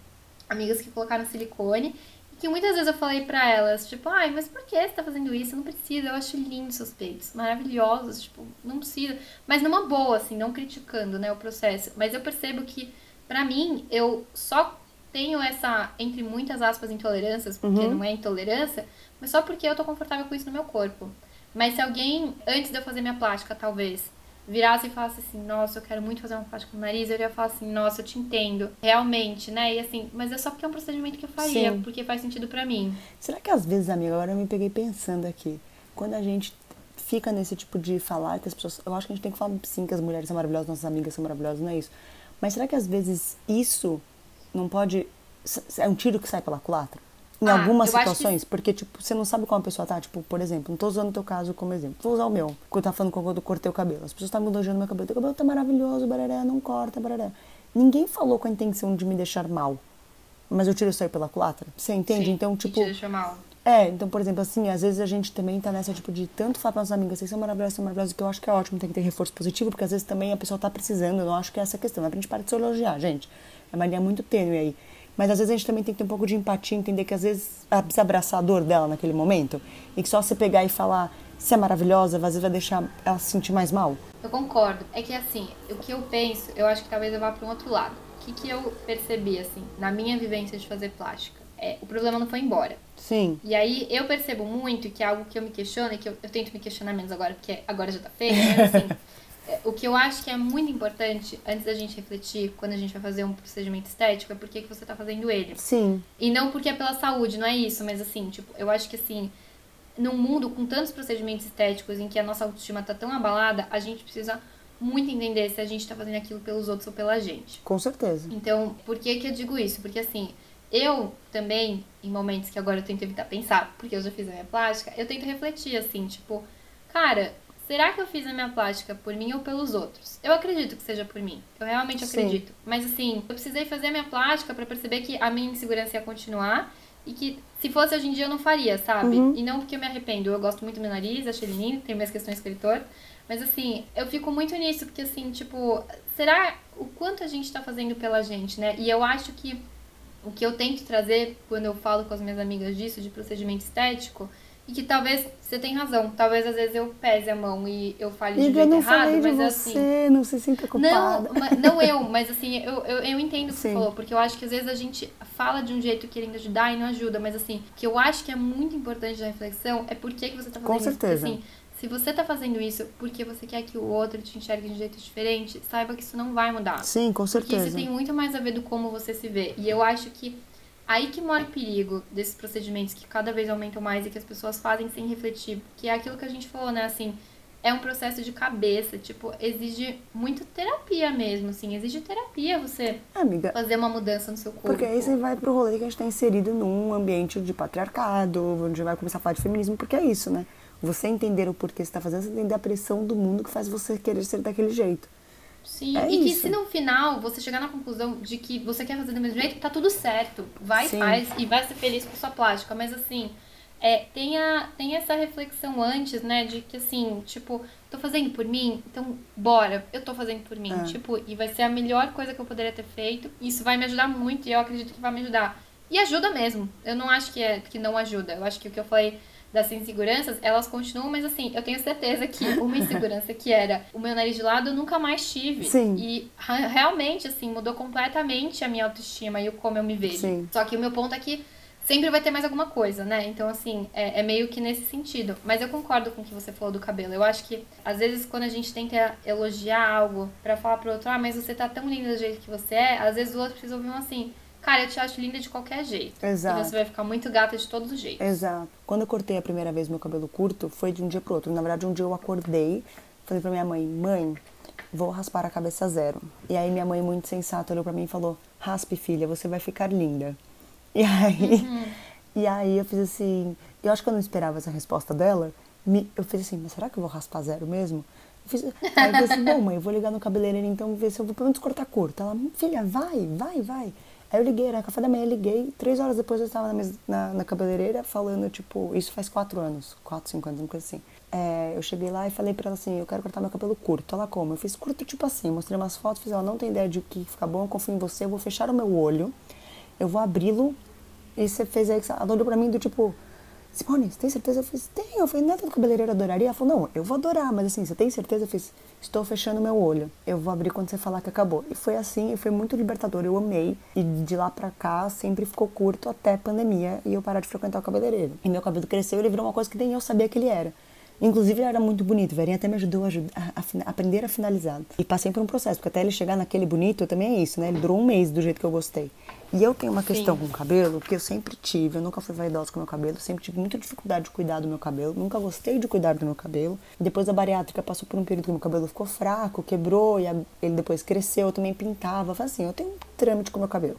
B: amigas que colocaram silicone e que muitas vezes eu falei pra elas, tipo, ai, mas por que você tá fazendo isso? Não precisa, eu acho lindo seus peitos, maravilhosos, tipo, não precisa. Mas numa boa, assim, não criticando, né, o processo. Mas eu percebo que, pra mim, eu só tenho essa, entre muitas aspas, intolerâncias, porque
A: Uhum.
B: não é intolerância, mas só porque eu tô confortável com isso no meu corpo. Mas se alguém, antes de eu fazer minha plástica, talvez, virasse e falasse assim, nossa, eu quero muito fazer uma plástica no nariz, eu iria falar assim, nossa, eu te entendo, realmente, né? E assim, mas é só porque é um procedimento que eu faria,
A: Sim.
B: porque faz sentido pra mim.
A: Será que às vezes, amiga, agora eu me peguei pensando aqui, quando a gente fica nesse tipo de falar que as pessoas. Eu acho que a gente tem que falar sim que as mulheres são maravilhosas, nossas amigas são maravilhosas, não é isso. Mas será que às vezes isso não pode. É um tiro que sai pela culatra? Em
B: Ah,
A: algumas
B: acho que-
A: situações, porque, tipo, você não sabe como a pessoa tá. Tipo, por exemplo, não tô usando o teu caso como exemplo. Vou usar o meu. Quando eu tava falando quando eu cortei o cabelo. As pessoas estavam elogiando meu cabelo. Teu cabelo tá maravilhoso, barará, não corta, barará. Ninguém falou com a intenção de me deixar mal. Mas eu tiro isso aí pela culatra. Você entende?
B: Sim,
A: então, tipo.
B: te deixa mal.
A: É, então, por exemplo, assim, às vezes a gente também tá nessa, tipo, de tanto falar para nossas amigas, vocês são maravilhosas, são maravilhosas, que eu acho que é ótimo, tem que ter reforço positivo, porque às vezes também a pessoa tá precisando, eu não acho que é essa a questão, não é pra gente parar de se elogiar, gente. É uma linha muito tênue aí. Mas às vezes a gente também tem que ter um pouco de empatia, entender que às vezes precisa abraçar a dor dela naquele momento, e que só você pegar e falar, se é maravilhosa, às vezes vai deixar ela se sentir mais mal.
B: Eu concordo. É que assim, o que eu penso, eu acho que talvez eu vá para um outro lado. O que, que eu percebi, assim, na minha vivência de fazer plástica? É, o problema não foi embora.
A: Sim.
B: E aí eu percebo muito que é algo que eu me questiono, e que eu, eu tento me questionar menos agora, porque agora já tá feio, mas assim, o que eu acho que é muito importante, antes da gente refletir, quando a gente vai fazer um procedimento estético, é por que que você tá fazendo ele.
A: Sim.
B: E não porque é pela saúde, não é isso, mas assim, tipo, eu acho que assim, num mundo com tantos procedimentos estéticos em que a nossa autoestima tá tão abalada, a gente precisa muito entender se a gente tá fazendo aquilo pelos outros ou pela gente.
A: Com certeza.
B: Então, por que que eu digo isso? Porque assim, eu também, em momentos que agora eu tento evitar pensar, porque eu já fiz a minha plástica, eu tento refletir assim, tipo, cara, será que eu fiz a minha plástica por mim ou pelos outros? Eu acredito que seja por mim. Eu realmente
A: Sim.
B: acredito. Mas assim, eu precisei fazer a minha plástica para perceber que a minha insegurança ia continuar e que se fosse hoje em dia eu não faria, sabe?
A: Uhum.
B: E não porque eu me arrependo. Eu gosto muito do meu nariz, achei ele lindo, tenho minhas questões escritor. Mas assim, eu fico muito nisso, porque assim, tipo, será o quanto a gente tá fazendo pela gente, né? E eu acho que o que eu tento trazer quando eu falo com as minhas amigas disso, de procedimento estético, e que talvez você tem razão, talvez às vezes eu pese a mão e eu fale de um
A: Amiga,
B: jeito errado,
A: de
B: mas
A: você,
B: assim.
A: não se sinta culpada.
B: Não, não eu, mas assim, eu, eu, eu entendo o que você falou, porque eu acho que às vezes a gente fala de um jeito querendo ajudar e não ajuda, mas assim, o que eu acho que é muito importante na reflexão é por que, que você tá fazendo
A: Com
B: isso. Porque,
A: certeza.
B: assim, se você tá fazendo isso porque você quer que o outro te enxergue de um jeito diferente, saiba que isso não vai mudar.
A: Sim, com
B: Porque
A: certeza.
B: isso tem muito mais a ver do como você se vê. E eu acho que aí que mora o perigo desses procedimentos que cada vez aumentam mais e que as pessoas fazem sem refletir. Que é aquilo que a gente falou, né? Assim, é um processo de cabeça. Tipo, exige muito terapia mesmo, assim. Exige terapia você
A: Amiga,
B: fazer uma mudança no seu corpo.
A: Porque aí você vai pro rolê que a gente tá inserido num ambiente de patriarcado, onde vai começar a falar de feminismo, porque é isso, né? Você entender o porquê você tá fazendo, você entender a pressão do mundo que faz você querer ser daquele jeito.
B: Sim,
A: É
B: e que
A: isso.
B: se no final você chegar na conclusão de que você quer fazer do mesmo jeito, tá tudo certo. Vai,
A: Sim.
B: faz e vai ser feliz com sua plástica. Mas assim, é, tenha, tenha essa reflexão antes, né? De que assim, tipo, tô fazendo por mim, então bora, eu tô fazendo por mim.
A: É.
B: Tipo, e vai ser a melhor coisa que eu poderia ter feito. Isso vai me ajudar muito e eu acredito que vai me ajudar. E ajuda mesmo. Eu não acho que, é, que não ajuda. Eu acho que o que eu falei das inseguranças, elas continuam, mas assim, eu tenho certeza que uma insegurança que era o meu nariz de lado, eu nunca mais tive.
A: Sim.
B: E realmente, assim, mudou completamente a minha autoestima e o como eu me vejo.
A: Sim.
B: Só que o meu ponto é que sempre vai ter mais alguma coisa, né? Então, assim, é, é meio que nesse sentido. Mas eu concordo com o que você falou do cabelo. Eu acho que, às vezes, quando a gente tenta elogiar algo pra falar pro outro, ah, mas você tá tão linda do jeito que você é, às vezes o outro precisa ouvir um assim, cara, eu te acho linda de qualquer jeito.
A: Exato.
B: E você vai ficar muito gata de todos os jeitos.
A: Exato. Quando eu cortei a primeira vez meu cabelo curto, foi de um dia pro outro. Na verdade, um dia eu acordei, falei pra minha mãe, mãe, vou raspar a cabeça zero. E aí minha mãe, muito sensata, olhou pra mim e falou, raspe, filha, você vai ficar linda. E aí, e aí eu fiz assim, eu acho que eu não esperava essa resposta dela. Me- eu fiz assim, mas será que eu vou raspar zero mesmo? Eu fiz, aí eu falei assim, bom, mãe, eu vou ligar no cabeleireiro então ver se eu vou pelo menos cortar curto. Ela, filha, vai, vai, vai. Aí eu liguei, era café da manhã, liguei. Três horas depois eu estava na, mesa- na, na cabeleireira falando, tipo, isso faz quatro anos, quatro, cinco anos, uma coisa assim. É, eu cheguei lá e falei pra ela assim, eu quero cortar meu cabelo curto. Ela como? Eu fiz curto tipo assim, mostrei umas fotos, fiz, ela não tem ideia de que fica bom, eu confio em você, eu vou fechar o meu olho, eu vou abri-lo. E você fez aí, ela olhou pra mim do tipo, Simone, você tem certeza? Eu fiz, tenho. Eu falei, nada do cabeleireiro adoraria? Ela falou, não, eu vou adorar, mas assim, você tem certeza? Eu fiz, estou fechando meu olho. Eu vou abrir quando você falar que acabou. E foi assim, e foi muito libertador, eu amei. E de lá pra cá, sempre ficou curto até pandemia e eu parar de frequentar o cabeleireiro. E meu cabelo cresceu ele virou uma coisa que nem eu sabia que ele era. Inclusive, ele era muito bonito. O Verinha até me ajudou a, a- a aprender a finalizar. E passei por um processo, porque até ele chegar naquele bonito, também é isso, né? Ele durou um mês do jeito que eu gostei. E eu tenho uma questão com o cabelo, que eu sempre tive, eu nunca fui vaidosa com o meu cabelo, sempre tive muita dificuldade de cuidar do meu cabelo, nunca gostei de cuidar do meu cabelo. Depois da bariátrica, passou por um período que meu cabelo ficou fraco, quebrou, e a- ele depois cresceu, eu também pintava. Assim, eu tenho um trâmite com o meu cabelo.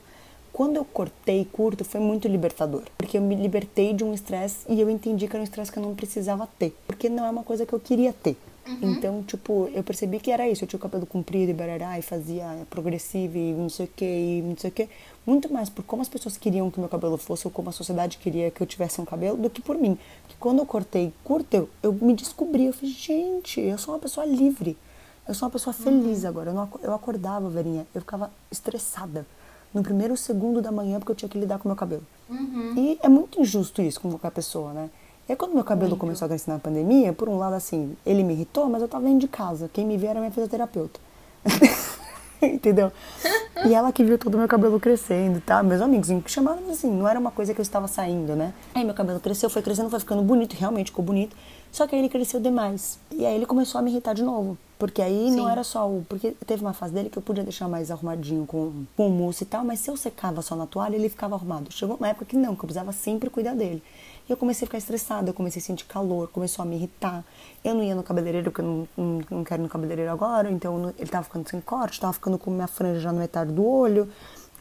A: Quando eu cortei curto, foi muito libertador. Porque eu me libertei de um estresse e eu entendi que era um estresse que eu não precisava ter. Porque não é uma coisa que eu queria ter. Então, tipo, eu percebi que era isso. Eu tinha o cabelo comprido e barará, e fazia progressivo e não sei o que, e não sei o que. Muito mais por como as pessoas queriam que meu cabelo fosse, ou como a sociedade queria que eu tivesse um cabelo, do que por mim. Porque quando eu cortei curto, eu, me descobri. Eu falei, gente, eu sou uma pessoa livre. Eu sou uma pessoa feliz agora. Eu, não, eu acordava, Verinha, eu ficava estressada no primeiro segundo da manhã porque eu tinha que lidar com meu cabelo. E é muito injusto isso com qualquer pessoa, né? E aí, quando meu cabelo começou a crescer na pandemia, por um lado, assim, ele me irritou, mas eu tava dentro de casa. Quem me via era minha fisioterapeuta. Entendeu? E ela que viu todo o meu cabelo crescendo, tá? Meus amigos me chamaram, mas assim, não era uma coisa que eu estava saindo, né? Aí meu cabelo cresceu, foi crescendo, foi ficando bonito, realmente ficou bonito. Só que aí ele cresceu demais. E aí ele começou a me irritar de novo. Porque aí não
B: Sim.
A: era só o. Porque teve uma fase dele que eu podia deixar mais arrumadinho com, com mousse e tal, mas se eu secava só na toalha, ele ficava arrumado. Chegou uma época que não, que eu precisava sempre cuidar dele. E eu comecei a ficar estressada, eu comecei a sentir calor, começou a me irritar. Eu não ia no cabeleireiro, porque eu não, não, não quero ir no cabeleireiro agora, então não- ele tava ficando sem corte, tava ficando com minha franja já na metade do olho,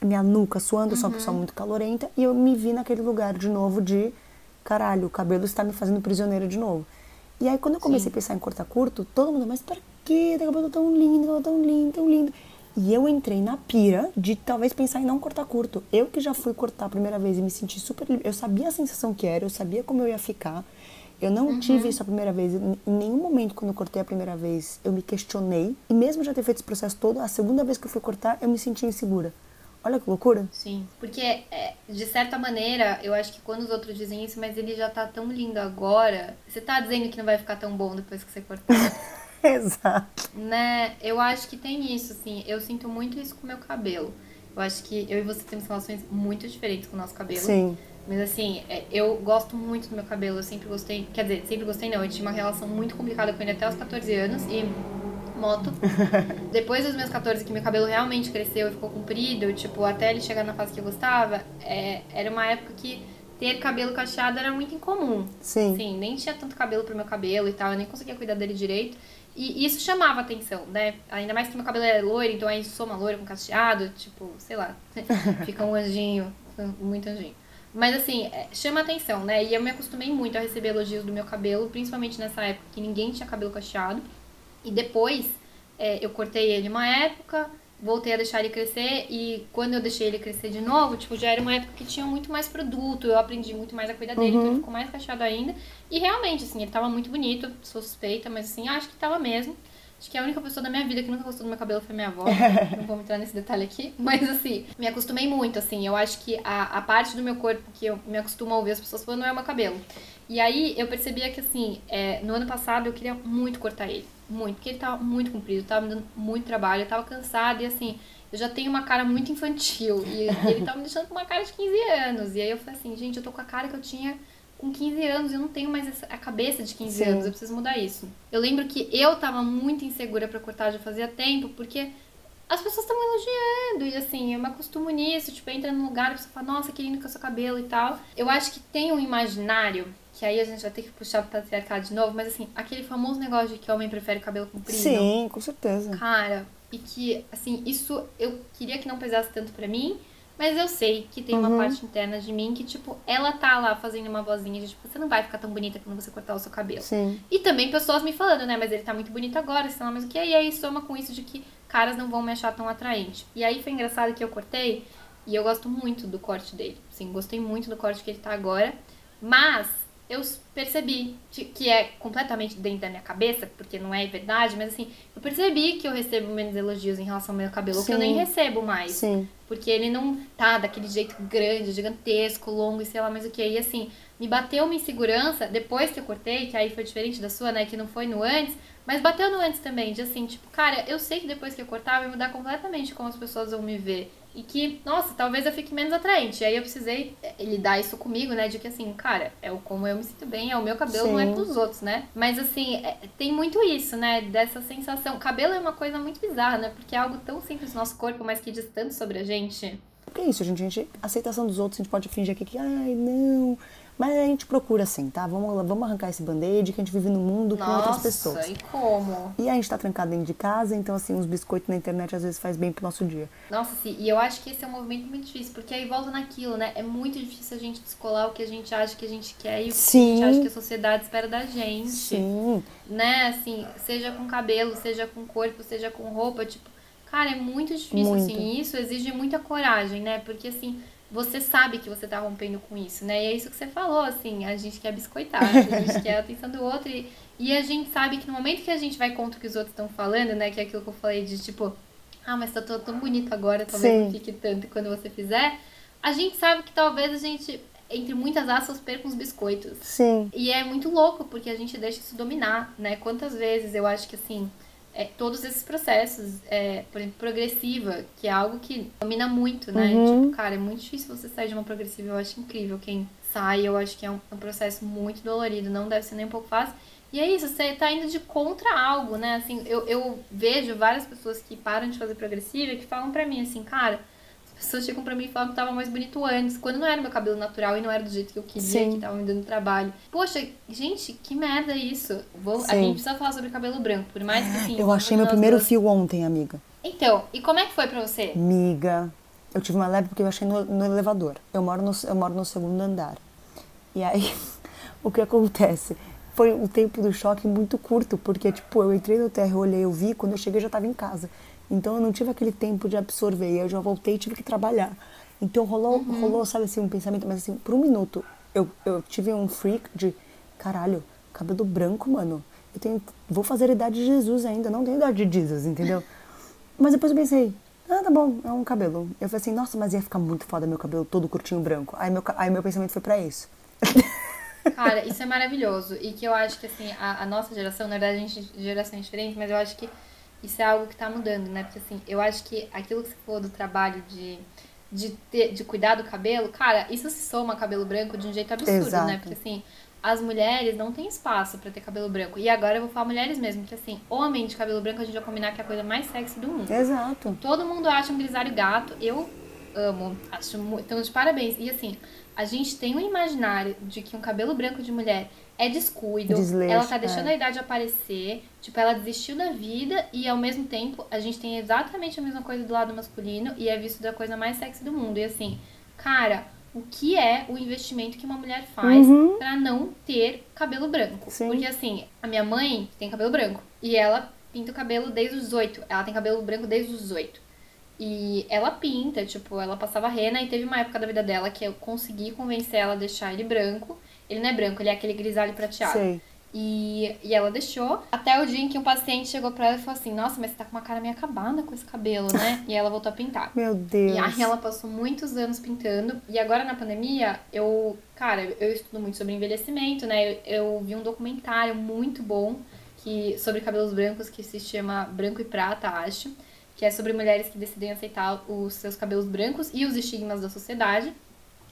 A: minha nuca suando, eu sou uma pessoa muito calorenta, e eu me vi naquele lugar de novo de caralho, o cabelo está me fazendo prisioneira de novo. E aí quando eu comecei a pensar em cortar curto, todo mundo, mas pra quê? Teu cabelo tão lindo, cabelo tão lindo, tão lindo. E eu entrei na pira de talvez pensar em não cortar curto. Eu que já fui cortar a primeira vez e me senti super. Eu sabia a sensação que era, eu sabia como eu ia ficar. Eu não tive isso a primeira vez. Em em nenhum momento, quando eu cortei a primeira vez, eu me questionei. E mesmo já ter feito esse processo todo, a segunda vez que eu fui cortar, eu me senti insegura. Olha que loucura.
B: Sim, porque é, de certa maneira, eu acho que quando os outros dizem isso, mas ele já tá tão lindo agora, você tá dizendo que não vai ficar tão bom depois que você cortar.
A: Exato.
B: né? Eu acho que tem isso, assim. Eu sinto muito isso com o meu cabelo. Eu acho que eu e você temos relações muito diferentes com o nosso cabelo.
A: Sim.
B: Mas assim, é, eu gosto muito do meu cabelo, eu sempre gostei, quer dizer, sempre gostei não, eu tinha uma relação muito complicada com ele até os 14 anos e moto. Depois dos meus 14 que meu cabelo realmente cresceu e ficou comprido, tipo, até ele chegar na fase que eu gostava, é, era uma época que ter cabelo cacheado era muito incomum.
A: Sim.
B: Sim, nem tinha tanto cabelo pro meu cabelo e tal, eu nem conseguia cuidar dele direito. E isso chamava atenção, né? Ainda mais que meu cabelo é loiro, então aí soma loiro com cacheado, tipo, sei lá, fica um anjinho, muito anjinho. Mas assim, é, chama atenção, né? E eu me acostumei muito a receber elogios do meu cabelo, principalmente nessa época que ninguém tinha cabelo cacheado. E depois é, eu cortei ele uma época, voltei a deixar ele crescer e quando eu deixei ele crescer de novo, tipo, já era uma época que tinha muito mais produto, eu aprendi muito mais a cuidar dele, então ele ficou mais cacheado ainda. E realmente, assim, ele tava muito bonito, sou suspeita, mas assim, acho que tava mesmo. Acho que a única pessoa da minha vida que nunca gostou do meu cabelo foi minha avó. Não vou entrar nesse detalhe aqui. Mas assim, me acostumei muito, assim. Eu acho que a, a parte do meu corpo que eu me acostumo a ouvir as pessoas falando é o meu cabelo. E aí eu percebia que, assim, é, no ano passado eu queria muito cortar ele. Muito. Porque ele tava muito comprido, tava me dando muito trabalho, eu tava cansada e assim. Eu já tenho uma cara muito infantil e ele tava me deixando com uma cara de 15 anos. E aí eu falei assim, gente, eu tô com a cara que eu tinha com 15 anos, eu não tenho mais essa, a cabeça de 15
A: Sim.
B: anos, eu preciso mudar isso. Eu lembro que eu tava muito insegura pra cortar já fazia tempo, porque as pessoas estavam elogiando, e assim, eu me acostumo nisso, tipo, entra num lugar e você fala, nossa, que lindo que é o seu cabelo e tal. Eu acho que tem um imaginário, que aí a gente vai ter que puxar pro patriarcado de novo, mas assim, aquele famoso negócio de que homem prefere cabelo comprido.
A: Sim, com certeza.
B: Cara, e que, assim, isso eu queria que não pesasse tanto pra mim, mas eu sei que tem
A: Uhum.
B: uma parte interna de mim que, tipo, ela tá lá fazendo uma vozinha de, tipo, você não vai ficar tão bonita quando você cortar o seu cabelo.
A: Sim.
B: E também pessoas me falando, né, mas ele tá muito bonito agora, sei lá, mas o que? E aí soma com isso de que caras não vão me achar tão atraente. E aí foi engraçado que eu cortei, e eu gosto muito do corte dele. Sim, gostei muito do corte que ele tá agora, mas eu percebi que é completamente dentro da minha cabeça, porque não é verdade, mas assim, eu percebi que eu recebo menos elogios em relação ao meu cabelo, que eu
A: Sim.
B: nem recebo mais.
A: Sim.
B: Porque ele não tá daquele jeito grande, gigantesco, longo e sei lá mais o que. E assim, me bateu uma insegurança depois que eu cortei, que aí foi diferente da sua, né? Que não foi no antes, mas bateu no antes também, de assim, tipo, cara, eu sei que depois que eu cortar vai mudar completamente como as pessoas vão me ver. E que, nossa, talvez eu fique menos atraente. E aí eu precisei eh, lidar isso comigo, né? De que assim, cara, é o como eu me sinto bem, é o meu cabelo, não é
A: Sim.
B: pros outros, né? Mas assim, é- tem muito isso, né? Dessa sensação. Cabelo é uma coisa muito bizarra, né? Porque é algo tão simples no nosso corpo, mas que diz tanto sobre a gente.
A: Porque é isso, gente. A gente aceitação dos outros, a gente pode fingir aqui que, ai, não. Mas a gente procura assim, tá? Vamos, vamos arrancar esse band-aid que a gente vive no mundo com outras pessoas.
B: e como?
A: E a gente tá trancado dentro de casa, então assim, uns biscoitos na internet às vezes faz bem pro nosso dia.
B: Nossa, sim, e eu acho que esse é um movimento muito difícil, porque aí volta naquilo, né? É muito difícil a gente descolar o que a gente acha que a gente quer e o que a
A: Sim.
B: gente acha que a sociedade espera da gente.
A: Sim.
B: Né? Assim, seja com cabelo, seja com corpo, seja com roupa, tipo, cara, é muito difícil,
A: Muito.
B: assim. Isso exige muita coragem, né? Porque assim. Você sabe que você tá rompendo com isso, né? E é isso que você falou, assim, a gente quer biscoitar, a gente quer a atenção do outro e, e a gente sabe que no momento que a gente vai contra o que os outros estão falando, né? Que é aquilo que eu falei de tipo, ah, mas tá tão, tão bonito agora, talvez
A: Sim.
B: não fique tanto quando você fizer. A gente sabe que talvez a gente entre muitas aspas, perco uns biscoitos.
A: Sim.
B: E é muito louco, porque a gente deixa isso dominar, né? Quantas vezes eu acho que, assim, é, todos esses processos, é, por exemplo, progressiva, que é algo que domina muito, né?
A: Uhum.
B: Tipo, cara, é muito difícil você sair de uma progressiva, eu acho incrível quem sai, eu acho que é um, um processo muito dolorido, não deve ser nem um pouco fácil. E é isso, você tá indo de contra algo, né? Assim, eu, eu vejo várias pessoas que param de fazer progressiva que falam pra mim assim, cara, pessoas chegam pra mim e falam que tava mais bonito antes, quando não era meu cabelo natural e não era do jeito que eu queria,
A: Sim.
B: que tava me dando trabalho. Poxa, gente, que merda isso. Vou, a gente precisa falar sobre cabelo branco, por mais que assim.
A: Eu achei meu primeiro
B: duas-
A: fio ontem, amiga.
B: Então, e como é que foi pra você?
A: Miga. Eu tive uma leve porque eu achei no, no elevador. Eu moro no, eu moro no segundo andar. E aí, o que acontece? Foi o tempo do choque muito curto, porque, tipo, eu entrei no terra, eu olhei, eu vi, quando eu cheguei eu já tava em casa. Então eu não tive aquele tempo de absorver, eu já voltei e tive que trabalhar. Então rolou, rolou, sabe assim, um pensamento, mas assim, por um minuto, eu, eu tive um freak de, caralho, cabelo branco, mano. Eu tenho, vou fazer a idade de Jesus ainda, não tenho idade de Jesus, entendeu? Mas depois eu pensei, ah, tá bom, é um cabelo. Eu falei assim, nossa, mas ia ficar muito foda meu cabelo todo curtinho branco. Aí meu, aí meu pensamento foi pra isso.
B: Cara, isso é maravilhoso. E que eu acho que, assim, a, a nossa geração, na verdade, a gente é geração diferente, mas eu acho que isso é algo que tá mudando, né? Porque, assim, eu acho que aquilo que você falou do trabalho de, de, ter, de cuidar do cabelo, cara, isso se soma cabelo branco de um jeito absurdo,
A: Exato.
B: né? Porque, assim, as mulheres não têm espaço pra ter cabelo branco. E agora eu vou falar mulheres mesmo, porque, assim, homem de cabelo branco a gente vai combinar que é a coisa mais sexy do mundo.
A: Exato.
B: Todo mundo acha um grisalho gato. Eu amo. Acho muito. Então, de parabéns. E assim, a gente tem um imaginário de que um cabelo branco de mulher é descuido.
A: Desleixo,
B: ela tá deixando
A: é.
B: a idade aparecer. Tipo, ela desistiu da vida e ao mesmo tempo a gente tem exatamente a mesma coisa do lado masculino e é visto da coisa mais sexy do mundo. E assim, cara, o que é o investimento que uma mulher faz
A: Uhum.
B: pra não ter cabelo branco?
A: Sim.
B: Porque assim, a minha mãe tem cabelo branco e ela pinta o cabelo desde os 18. Ela tem cabelo branco desde os 18. E ela pinta, tipo, ela passava rena e teve uma época da vida dela que eu consegui convencer ela a deixar ele branco. Ele não é branco, ele é aquele grisalho prateado.
A: Sei.
B: E, e ela deixou. Até o dia em que um paciente chegou pra ela e falou assim: Nossa, mas você tá com uma cara meio acabada com esse cabelo, né? e ela voltou a pintar.
A: Meu Deus.
B: E aí ela passou muitos anos pintando. E agora na pandemia, eu, cara, eu estudo muito sobre envelhecimento, né? Eu, eu vi um documentário muito bom que, sobre cabelos brancos que se chama Branco e Prata, acho. Que é sobre mulheres que decidem aceitar os seus cabelos brancos e os estigmas da sociedade.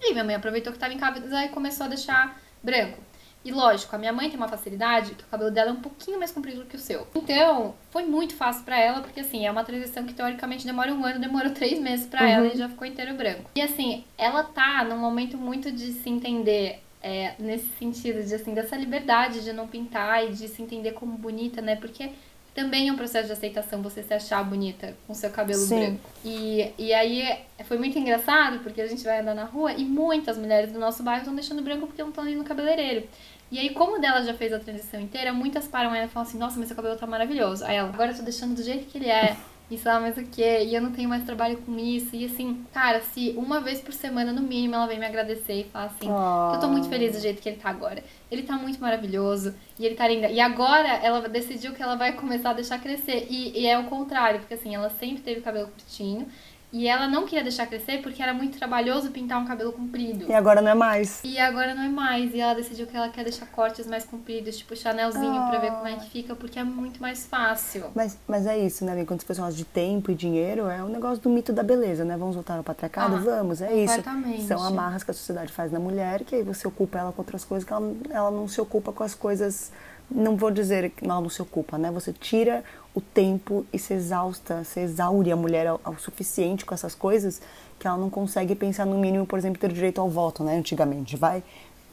B: E minha mãe aproveitou que tava em casa e começou a deixar branco. E lógico, a minha mãe tem uma facilidade que o cabelo dela é um pouquinho mais comprido que o seu. Então, foi muito fácil pra ela, porque assim, é uma transição que teoricamente demora um ano, demorou três meses pra ela e já ficou inteiro branco. E assim, ela tá num momento muito de se entender é, nesse sentido, de assim, dessa liberdade de não pintar e de se entender como bonita, né? Porque também é um processo de aceitação você se achar bonita com seu cabelo
A: Sim.
B: branco. E, e aí foi muito engraçado, porque a gente vai andar na rua e muitas mulheres do nosso bairro estão deixando branco porque não estão indo no cabeleireiro. E aí, como o dela já fez a transição inteira, muitas param ela e falam assim, nossa, mas seu cabelo tá maravilhoso. Aí ela, agora eu tô deixando do jeito que ele é. E sei lá mais o que, e eu não tenho mais trabalho com isso. E assim, cara, se uma vez por semana, no mínimo, ela vem me agradecer e falar assim,
A: Ah.
B: eu tô muito feliz do jeito que ele tá agora. Ele tá muito maravilhoso e ele tá linda. E agora ela decidiu que ela vai começar a deixar crescer. E, e é o contrário, porque assim, ela sempre teve cabelo curtinho. E ela não queria deixar crescer porque era muito trabalhoso pintar um cabelo comprido.
A: E agora não é mais.
B: E agora não é mais. E ela decidiu que ela quer deixar cortes mais compridos, tipo chanelzinho, pra ver como é que fica, porque é muito mais fácil.
A: Mas, mas é isso, né, amiga? Quando as pessoas falam de tempo e dinheiro, é um negócio do mito da beleza, né? Vamos voltar ao patriarcado?
B: Ah,
A: Vamos, é isso. São amarras que a sociedade faz na mulher, que aí você ocupa ela com outras coisas, que ela, ela não se ocupa com as coisas. Não vou dizer que não se ocupa, né? Você tira o tempo e se exausta, se exaure a mulher ao, ao suficiente com essas coisas que ela não consegue pensar no mínimo, por exemplo, ter direito ao voto, né? Antigamente, vai.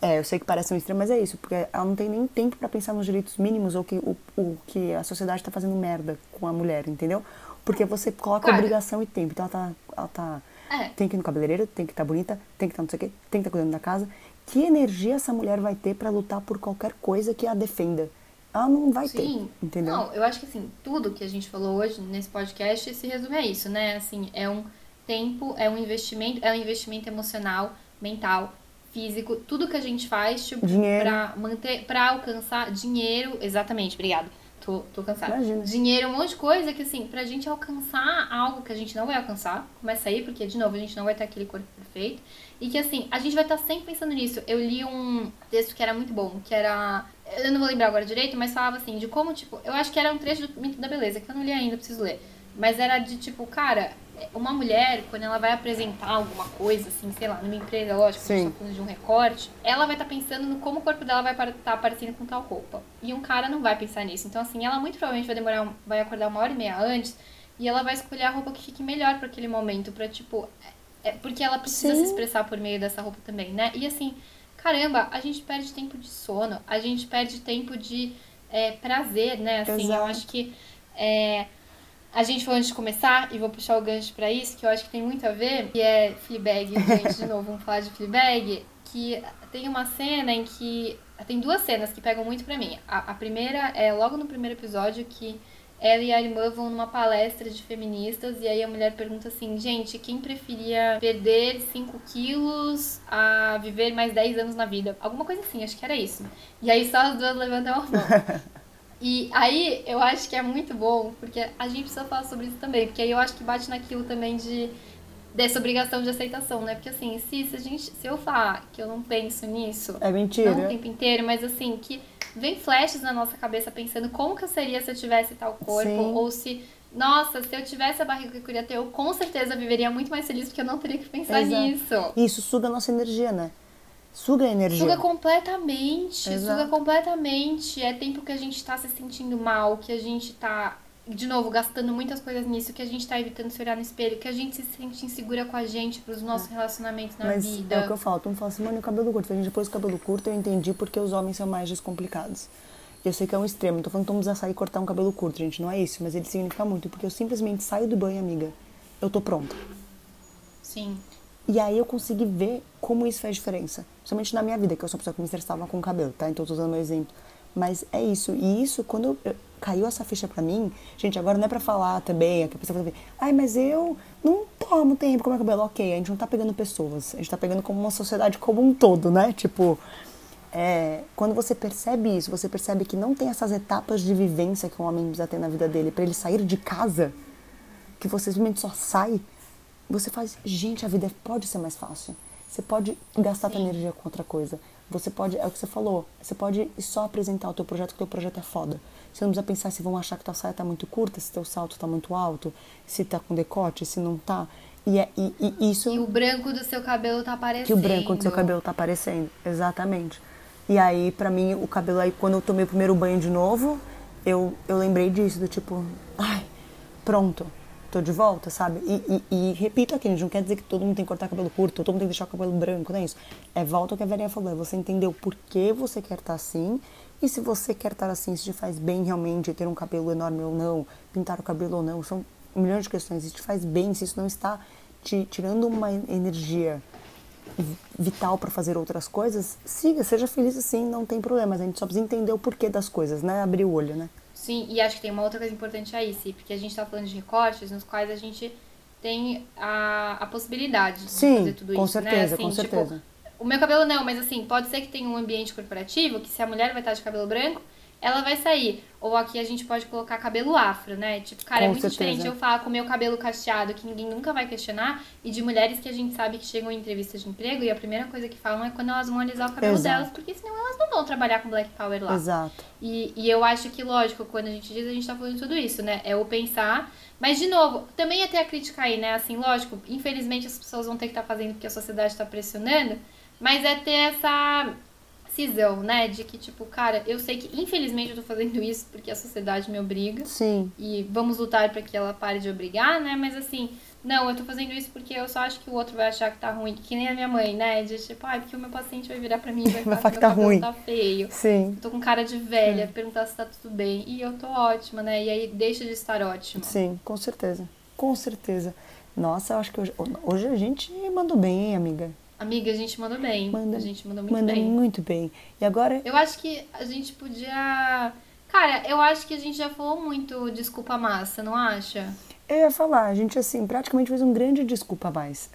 A: É, eu sei que parece um extremo, mas é isso, porque ela não tem nem tempo para pensar nos direitos mínimos ou que o, o que a sociedade está fazendo merda com a mulher, entendeu? Porque você coloca obrigação e tempo. Então ela tá, ela tá
B: É.
A: tem que ir no cabeleireiro, tem que estar bonita, tem que estar não sei o quê, tem que estar cuidando da casa. Que energia essa mulher vai ter para lutar por qualquer coisa que a defenda? Ela não vai
B: Sim.
A: ter, entendeu?
B: Não, eu acho que assim, tudo que a gente falou hoje nesse podcast se resume a isso, né? Assim, é um tempo, é um investimento, é um investimento emocional, mental, físico, tudo que a gente faz, tipo,
A: Dinheiro.
B: pra manter, pra alcançar dinheiro, exatamente, obrigado. Tô, tô cansada.
A: Imagina.
B: Dinheiro, um monte de coisa que, assim, pra gente alcançar algo que a gente não vai alcançar, começa aí, porque, de novo, a gente não vai ter aquele corpo perfeito. E que, assim, a gente vai estar sempre pensando nisso. Eu li um texto que era muito bom, que era. Eu não vou lembrar agora direito, mas falava assim, de como, tipo. Eu acho que era um trecho do Mito da Beleza, que eu não li ainda, preciso ler. Mas era de tipo, cara, uma mulher, quando ela vai apresentar alguma coisa, assim, sei lá, numa empresa, lógico, a gente
A: Sim.
B: tá falando de um recorte, ela vai estar pensando no como o corpo dela vai estar aparecendo com tal roupa. E um cara não vai pensar nisso. Então, assim, ela muito provavelmente vai demorar, vai acordar uma hora e meia antes e ela vai escolher a roupa que fique melhor para aquele momento, pra, tipo. É, porque ela precisa
A: Sim.
B: se expressar por meio dessa roupa também, né? E assim, caramba, a gente perde tempo de sono, a gente perde tempo de é, prazer, né? Assim, eu
A: Exato.
B: acho que. é, a gente falou antes de começar, e vou puxar o gancho pra isso, que eu acho que tem muito a ver, que é Fleabag, gente, de novo, vamos falar de Fleabag, que tem uma cena em que... Tem duas cenas que pegam muito pra mim. A, a primeira é logo no primeiro episódio que ela e a irmã vão numa palestra de feministas e aí a mulher pergunta assim, gente, quem preferia perder 5 quilos a viver mais 10 anos na vida? Alguma coisa assim, acho que era isso. E aí só as duas levantam a mão. E aí eu acho que é muito bom, porque a gente precisa falar sobre isso também, porque aí eu acho que bate naquilo também de dessa obrigação de aceitação, né? Porque assim, se, se a gente, se eu falar que eu não penso nisso,
A: É mentira.
B: não o tempo inteiro, mas assim, que vem flashes na nossa cabeça pensando como que eu seria se eu tivesse tal corpo,
A: Sim.
B: ou se, nossa, se eu tivesse a barriga que eu queria ter, eu com certeza viveria muito mais feliz porque eu não teria que pensar
A: Exato.
B: nisso.
A: Isso suga a nossa energia, né? Suga a energia.
B: Suga completamente,
A: Exato.
B: suga completamente. É tempo que a gente tá se sentindo mal, que a gente tá, de novo, gastando muitas coisas nisso, que a gente tá evitando se olhar no espelho, que a gente se sente insegura com a gente pros nossos relacionamentos na
A: Mas
B: vida.
A: é o que eu falo. Tu me fala assim, mano, e o cabelo curto. A gente depois do cabelo curto, eu entendi porque os homens são mais descomplicados. Eu sei que é um extremo. Não tô falando que precisar sair e cortar um cabelo curto, gente. Não é isso. Mas ele significa muito. Porque eu simplesmente saio do banho, amiga. Eu tô pronta.
B: Sim.
A: E aí eu consegui ver como isso faz diferença. Principalmente na minha vida, que eu sou uma pessoa que me estressava com o cabelo, tá? Então eu tô usando meu exemplo. Mas é isso. E isso, quando eu- caiu essa ficha pra mim, gente, agora não é pra falar também, é que a pessoa fala assim, ai, mas eu não tomo tempo com meu cabelo. Ok, a gente não tá pegando pessoas, a gente tá pegando como uma sociedade como um todo, né? Tipo, é, quando você percebe isso, você percebe que não tem essas etapas de vivência que um homem precisa ter na vida dele pra ele sair de casa, que você simplesmente só sai, você faz, gente, a vida pode ser mais fácil. Você pode gastar tua energia com outra coisa. Você pode, é o que você falou, você pode só apresentar o teu projeto, que o teu projeto é foda. Você não precisa pensar se vão achar que tua saia tá muito curta, se teu salto tá muito alto, se tá com decote, se não tá. E, é, e, e isso
B: E o branco do seu cabelo tá aparecendo.
A: que o branco do seu cabelo tá aparecendo. Exatamente. E aí, pra mim, o cabelo aí, quando eu tomei o primeiro banho de novo, eu, eu lembrei disso, do tipo, ai, pronto, tô de volta, sabe? E, e, e repito aqui, não quer dizer que todo mundo tem que cortar cabelo curto, todo mundo tem que deixar o cabelo branco, não é isso. É volta ao que a Verinha falou, é você entender o porquê você quer estar assim, e se você quer estar assim, se te faz bem realmente ter um cabelo enorme ou não, pintar o cabelo ou não, são milhões de questões, se te faz bem, se isso não está te tirando uma energia vital para fazer outras coisas, siga, seja feliz assim, não tem problema. A gente só precisa entender o porquê das coisas, né? Abrir o olho, né?
B: Sim, e acho que tem uma outra coisa importante aí, Ci, porque a gente tá falando de recortes nos quais a gente tem a, a possibilidade de
A: Sim,
B: fazer tudo
A: com
B: isso, né?
A: certeza,
B: Assim,
A: com
B: tipo,
A: certeza.
B: o meu cabelo não, mas assim, pode ser que tenha um ambiente corporativo que se a mulher vai estar de cabelo branco, ela vai sair. Ou aqui a gente pode colocar cabelo afro, né? Tipo, cara, é
A: Com
B: muito
A: certeza.
B: diferente eu falar com o meu cabelo cacheado, que ninguém nunca vai questionar, e de mulheres que a gente sabe que chegam em entrevistas de emprego e a primeira coisa que falam é quando elas vão alisar o cabelo
A: Exato.
B: delas, porque senão elas não vão trabalhar com Black Power lá.
A: Exato.
B: E, e eu acho que, lógico, quando a gente diz, a gente tá falando tudo isso, né? É o pensar. Mas, de novo, também é ter a crítica aí, né? Assim, lógico, infelizmente as pessoas vão ter que estar fazendo porque a sociedade tá pressionando, mas é ter essa cisão, né? De que, tipo, cara, eu sei que infelizmente eu tô fazendo isso porque a sociedade me obriga.
A: Sim.
B: E vamos lutar para que ela pare de obrigar, né? Mas assim, não, eu tô fazendo isso porque eu só acho que o outro vai achar que tá ruim. Que nem a minha mãe, né? De tipo, ai, porque o meu paciente vai virar pra mim e vai, falar que
A: tá ruim.
B: tá feio.
A: Sim.
B: Eu tô com cara de velha, perguntar se tá tudo bem. E eu tô ótima, né? E aí deixa de estar ótima.
A: Sim, com certeza. Com certeza. Nossa, eu acho que hoje, hoje a gente mandou bem, hein, amiga?
B: Amiga, a gente mandou bem.
A: Manda,
B: a gente mandou muito
A: manda
B: bem.
A: muito bem. E agora,
B: Eu acho que a gente podia. Cara, eu acho que a gente já falou muito desculpa massa, não acha?
A: eu ia falar, a gente, assim, praticamente fez um grande desculpa a mais.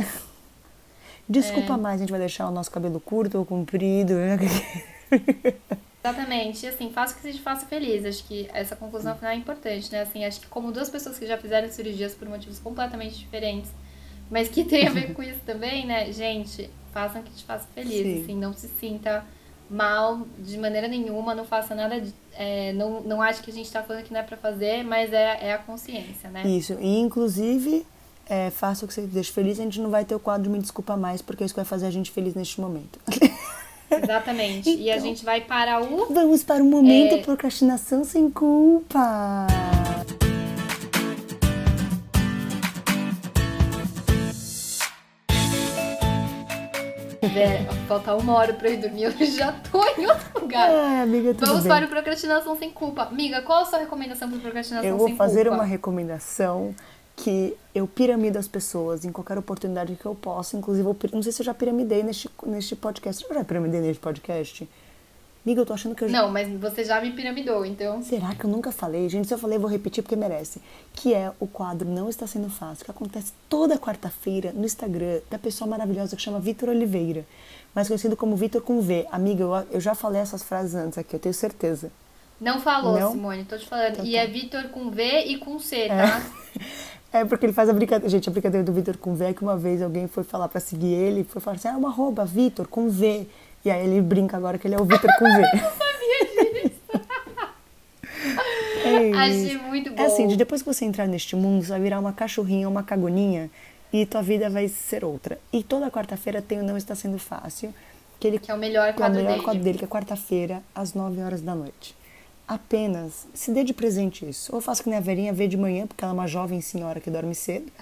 A: desculpa a mais, a gente vai deixar o nosso cabelo curto ou comprido.
B: Exatamente. E assim, faça o que te faça feliz. Acho que essa conclusão final é importante, né? Assim, acho que como duas pessoas que já fizeram cirurgias por motivos completamente diferentes, mas que tem a ver com isso também, né? Gente, façam o que te faça feliz.
A: Sim.
B: Assim, não se sinta mal de maneira nenhuma, não faça nada de, é, não, não acho que a gente tá falando que não é pra fazer, mas é, é a consciência, né?
A: Isso. E inclusive, é, faça o que você deixa feliz, a gente não vai ter o quadro Me Desculpa Mais, porque é isso que vai fazer a gente feliz neste momento.
B: Exatamente. E a
A: Então.
B: gente vai para o.
A: Vamos para o momento
B: É.
A: procrastinação sem culpa.
B: É, falta uma hora pra eu ir dormir, eu já tô em outro lugar.
A: Ai, amiga, tudo
B: Vamos
A: bem.
B: para o procrastinação sem culpa. Amiga, qual a sua recomendação para procrastinação
A: Eu vou
B: sem
A: fazer
B: culpa?
A: uma recomendação que eu piramido as pessoas em qualquer oportunidade que eu possa. Inclusive, eu, não sei se eu já piramidei neste, neste podcast. Eu já piramidei neste podcast? Amiga, eu tô achando que eu já...
B: Não, mas você já me piramidou, então.
A: Será que eu nunca falei? Gente, se eu falei, eu vou repetir porque merece. Que é o quadro Não Está Sendo Fácil, que acontece toda quarta-feira no Instagram da pessoa maravilhosa que chama Vitor Oliveira. Mais conhecido como Vitor com V. Amiga, eu, eu já falei essas frases antes aqui, eu tenho certeza.
B: Não falou,
A: Não?
B: Simone, tô te falando.
A: Então
B: e
A: tá.
B: é Vitor com V e com C, tá?
A: É porque ele faz a brincadeira. Gente, a brincadeira do Vitor com V é que uma vez alguém foi falar pra seguir ele e foi falar assim: ah, uma arroba, Vitor com V. E aí ele brinca agora que ele é o Vitor com V. é.
B: Achei muito bom.
A: É assim, de depois que você entrar neste mundo, você vai virar uma cachorrinha, uma cagoninha e tua vida vai ser outra. E toda quarta-feira tem o Não Está Sendo Fácil, que ele
B: Que é o melhor
A: que é o
B: quadro
A: melhor
B: dele.
A: quadro dele, que é quarta-feira, às 9 horas da noite. Apenas se dê de presente isso. Ou faço que nem a Verinha vê de manhã, porque ela é uma jovem senhora que dorme cedo.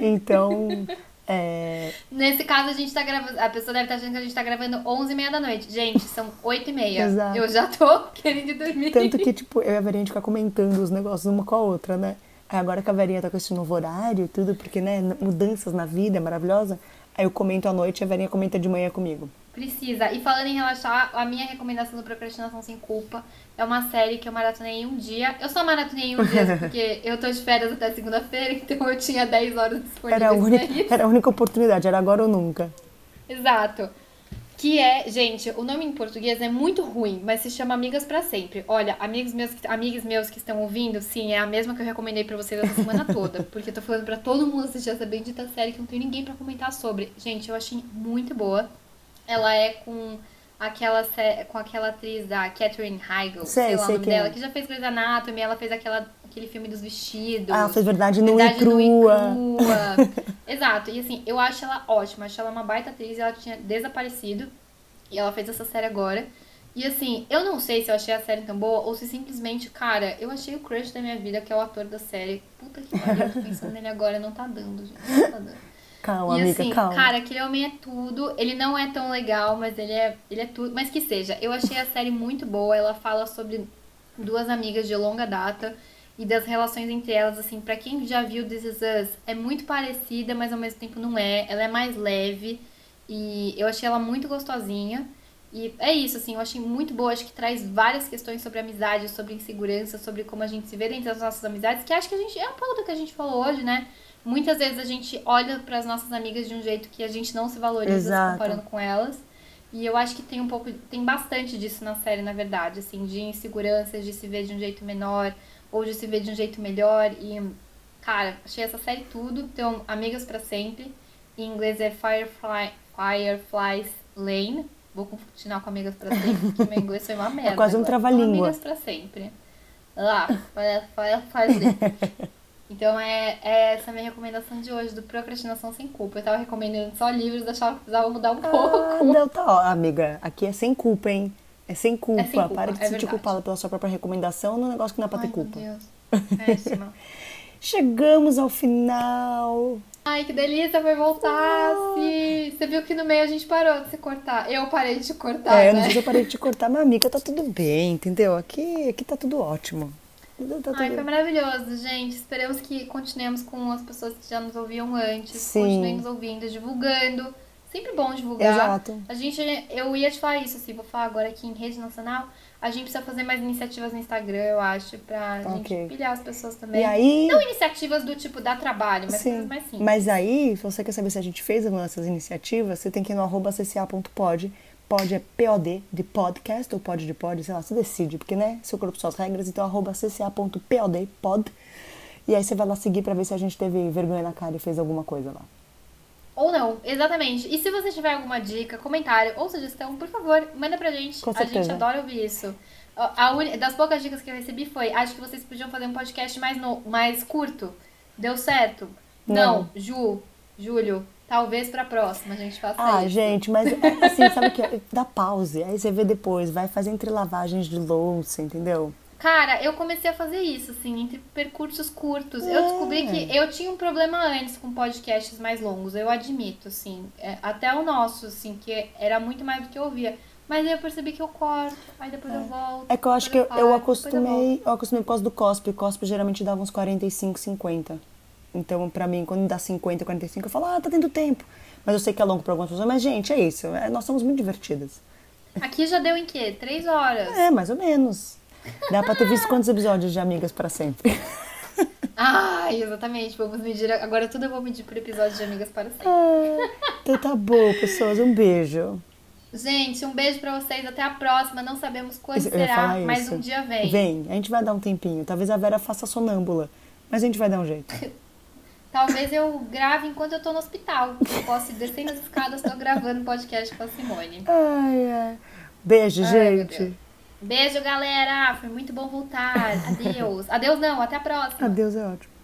A: Então, é,
B: Nesse caso, a gente tá gravando. A pessoa deve estar achando que a gente tá gravando 11h30 da noite. Gente, são 8h30.
A: Exato.
B: Eu já tô querendo ir dormir.
A: tanto que, tipo, eu e a Verinha a gente fica comentando os negócios uma com a outra, né? Aí agora que a Verinha tá com esse novo horário e tudo, porque, né, mudanças na vida é maravilhosa. Aí eu comento à noite e a Verinha comenta de manhã comigo.
B: Precisa. E falando em relaxar, a minha recomendação do Procrastinação Sem Culpa é uma série que eu maratonei em um dia. Eu só maratonei em um dia porque eu tô de férias até segunda-feira, então eu tinha 10 horas disponíveis
A: Era a, única, era a única oportunidade, era agora ou nunca.
B: Exato. Que é, gente, o nome em português é muito ruim, mas se chama Amigas pra Sempre. Olha, amigos meus, amigos meus que estão ouvindo, sim, é a mesma que eu recomendei pra vocês essa semana toda. Porque eu tô falando pra todo mundo assistir essa bendita série que não tem ninguém pra comentar sobre. Gente, eu achei muito boa. Ela é com aquela, com aquela atriz da Catherine Heigl,
A: Sei,
B: sei lá
A: sei
B: o nome
A: é.
B: dela, que já fez Grey's Anatomy, ela fez aquela, aquele filme dos vestidos.
A: Ah, ela fez verdade nua e
B: e
A: crua.
B: Exato. E assim, eu acho ela ótima. Acho ela uma baita atriz. Ela tinha desaparecido. E ela fez essa série agora. E assim, eu não sei se eu achei a série tão boa ou se simplesmente, cara, eu achei o crush da minha vida, que é o ator da série. Puta que pariu, eu tô pensando nele agora, não tá dando, gente. Não tá dando.
A: Calma,
B: e
A: amiga,
B: assim,
A: calma.
B: cara, aquele homem é tudo. Ele não é tão legal, mas ele é, ele é tudo. Mas que seja, eu achei a série muito boa. Ela fala sobre duas amigas de longa data e das relações entre elas, assim, pra quem já viu This Is Us, é muito parecida, mas ao mesmo tempo não é. Ela é mais leve e eu achei ela muito gostosinha. E é isso, assim, eu achei muito boa. Acho que traz várias questões sobre amizade, sobre insegurança, sobre como a gente se vê dentro das nossas amizades, que acho que a gente. É um pouco do que a gente falou hoje, né? Muitas vezes a gente olha para as nossas amigas de um jeito que a gente não se valoriza se
A: Exato.
B: comparando com elas. E eu acho que tem um pouco, tem bastante disso na série, na verdade, assim, de inseguranças, de se ver de um jeito menor ou de se ver de um jeito melhor. E, cara, achei essa série tudo. Então, Amigas para Sempre. Em inglês é Firefly, Fireflies Lane. Vou continuar com Amigas para Sempre, porque meu inglês foi uma merda.
A: quase um trava-língua.
B: Amigas para Sempre. Lá, Fireflies Lane. Então é, é essa a minha recomendação de hoje, do Procrastinação Sem Culpa. Eu tava recomendando só livros, achava que precisava mudar um
A: Ah,
B: pouco.
A: não, tá, ó, amiga, aqui é sem culpa, hein? É sem culpa.
B: É sem culpa,
A: Para de
B: é
A: se sentir culpada pela sua própria recomendação num negócio que não é pra
B: Ai,
A: ter
B: meu
A: culpa.
B: Deus. Péssima.
A: Chegamos ao final.
B: Ai, que delícia, foi voltar. sim. Você viu que no meio a gente parou de se cortar. Eu parei de cortar,
A: é, eu não
B: né?
A: sei se eu parei de te cortar, mas amiga, tá tudo bem, entendeu? Aqui, aqui tá tudo ótimo. Tá
B: Ai, foi maravilhoso, gente. Esperamos que continuemos com as pessoas que já nos ouviam antes.
A: Sim.
B: Continuem nos ouvindo, divulgando. Sempre bom divulgar.
A: Exato.
B: A gente, eu ia te falar isso, assim, vou falar agora aqui em rede nacional. A gente precisa fazer mais iniciativas no Instagram, eu acho, pra
A: Ok.
B: gente pilhar as pessoas também.
A: E aí,
B: Não iniciativas do tipo dar trabalho, mas
A: sim.
B: coisas mais simples.
A: Mas aí, se você quer saber se a gente fez alguma dessas iniciativas, você tem que ir no arroba cca.pod pod é POD de podcast ou pod de pod, sei lá, você decide, porque né, seu corpo suas regras, então arroba cca.pod pod. E aí você vai lá seguir pra ver se a gente teve vergonha na cara e fez alguma coisa lá.
B: Ou não, exatamente. E se você tiver alguma dica, comentário ou sugestão, por favor, manda pra gente.
A: Com
B: a gente adora ouvir isso. A uni- das poucas dicas que eu recebi foi: acho que vocês podiam fazer um podcast mais, no, mais curto. Deu certo? Não.
A: Não.
B: Ju, Júlio, talvez pra próxima a gente faça
A: Ah,
B: isso.
A: gente, mas é assim, sabe o que? é? Dá pause, aí você vê depois, vai fazer entre lavagens de louça, entendeu?
B: Cara, eu comecei a fazer isso, assim, entre percursos curtos. Eu
A: É.
B: descobri que eu tinha um problema antes com podcasts mais longos, eu admito, assim. É, até o nosso, assim, que era muito mais do que eu ouvia. Mas aí eu percebi que eu corto, aí depois eu volto.
A: É que eu acho que eu, eu
B: volto.
A: acostumei, eu acostumei por causa do cospe. O cospe geralmente dava uns 45, 50. Então, pra mim, quando dá 50, 45, eu falo, ah, tá tendo tempo. Mas eu sei que é longo pra algumas pessoas. Mas, gente, é isso. é- nós somos muito divertidas.
B: Aqui já deu em quê? Três horas.
A: É, mais ou menos. Dá pra ter visto quantos episódios de Amigas para Sempre.
B: Ai, exatamente. Vamos medir. Agora tudo eu vou medir por episódio de Amigas para sempre.
A: Ah, então tá bom, pessoas. Um beijo.
B: Gente, um beijo pra vocês. Até a próxima. Não sabemos quando
A: Eu
B: será, mas um dia vem.
A: Vem, a gente vai dar um tempinho. Talvez a Vera faça sonâmbula. Mas a gente vai dar um jeito.
B: Talvez eu grave enquanto eu tô no hospital. Eu posso ir descendo as escadas, tô gravando podcast com a Simone.
A: Ai, ai. Beijo,
B: Ai,
A: gente.
B: Beijo, galera. Foi muito bom voltar. Adeus. Adeus não, até a próxima.
A: Adeus é ótimo.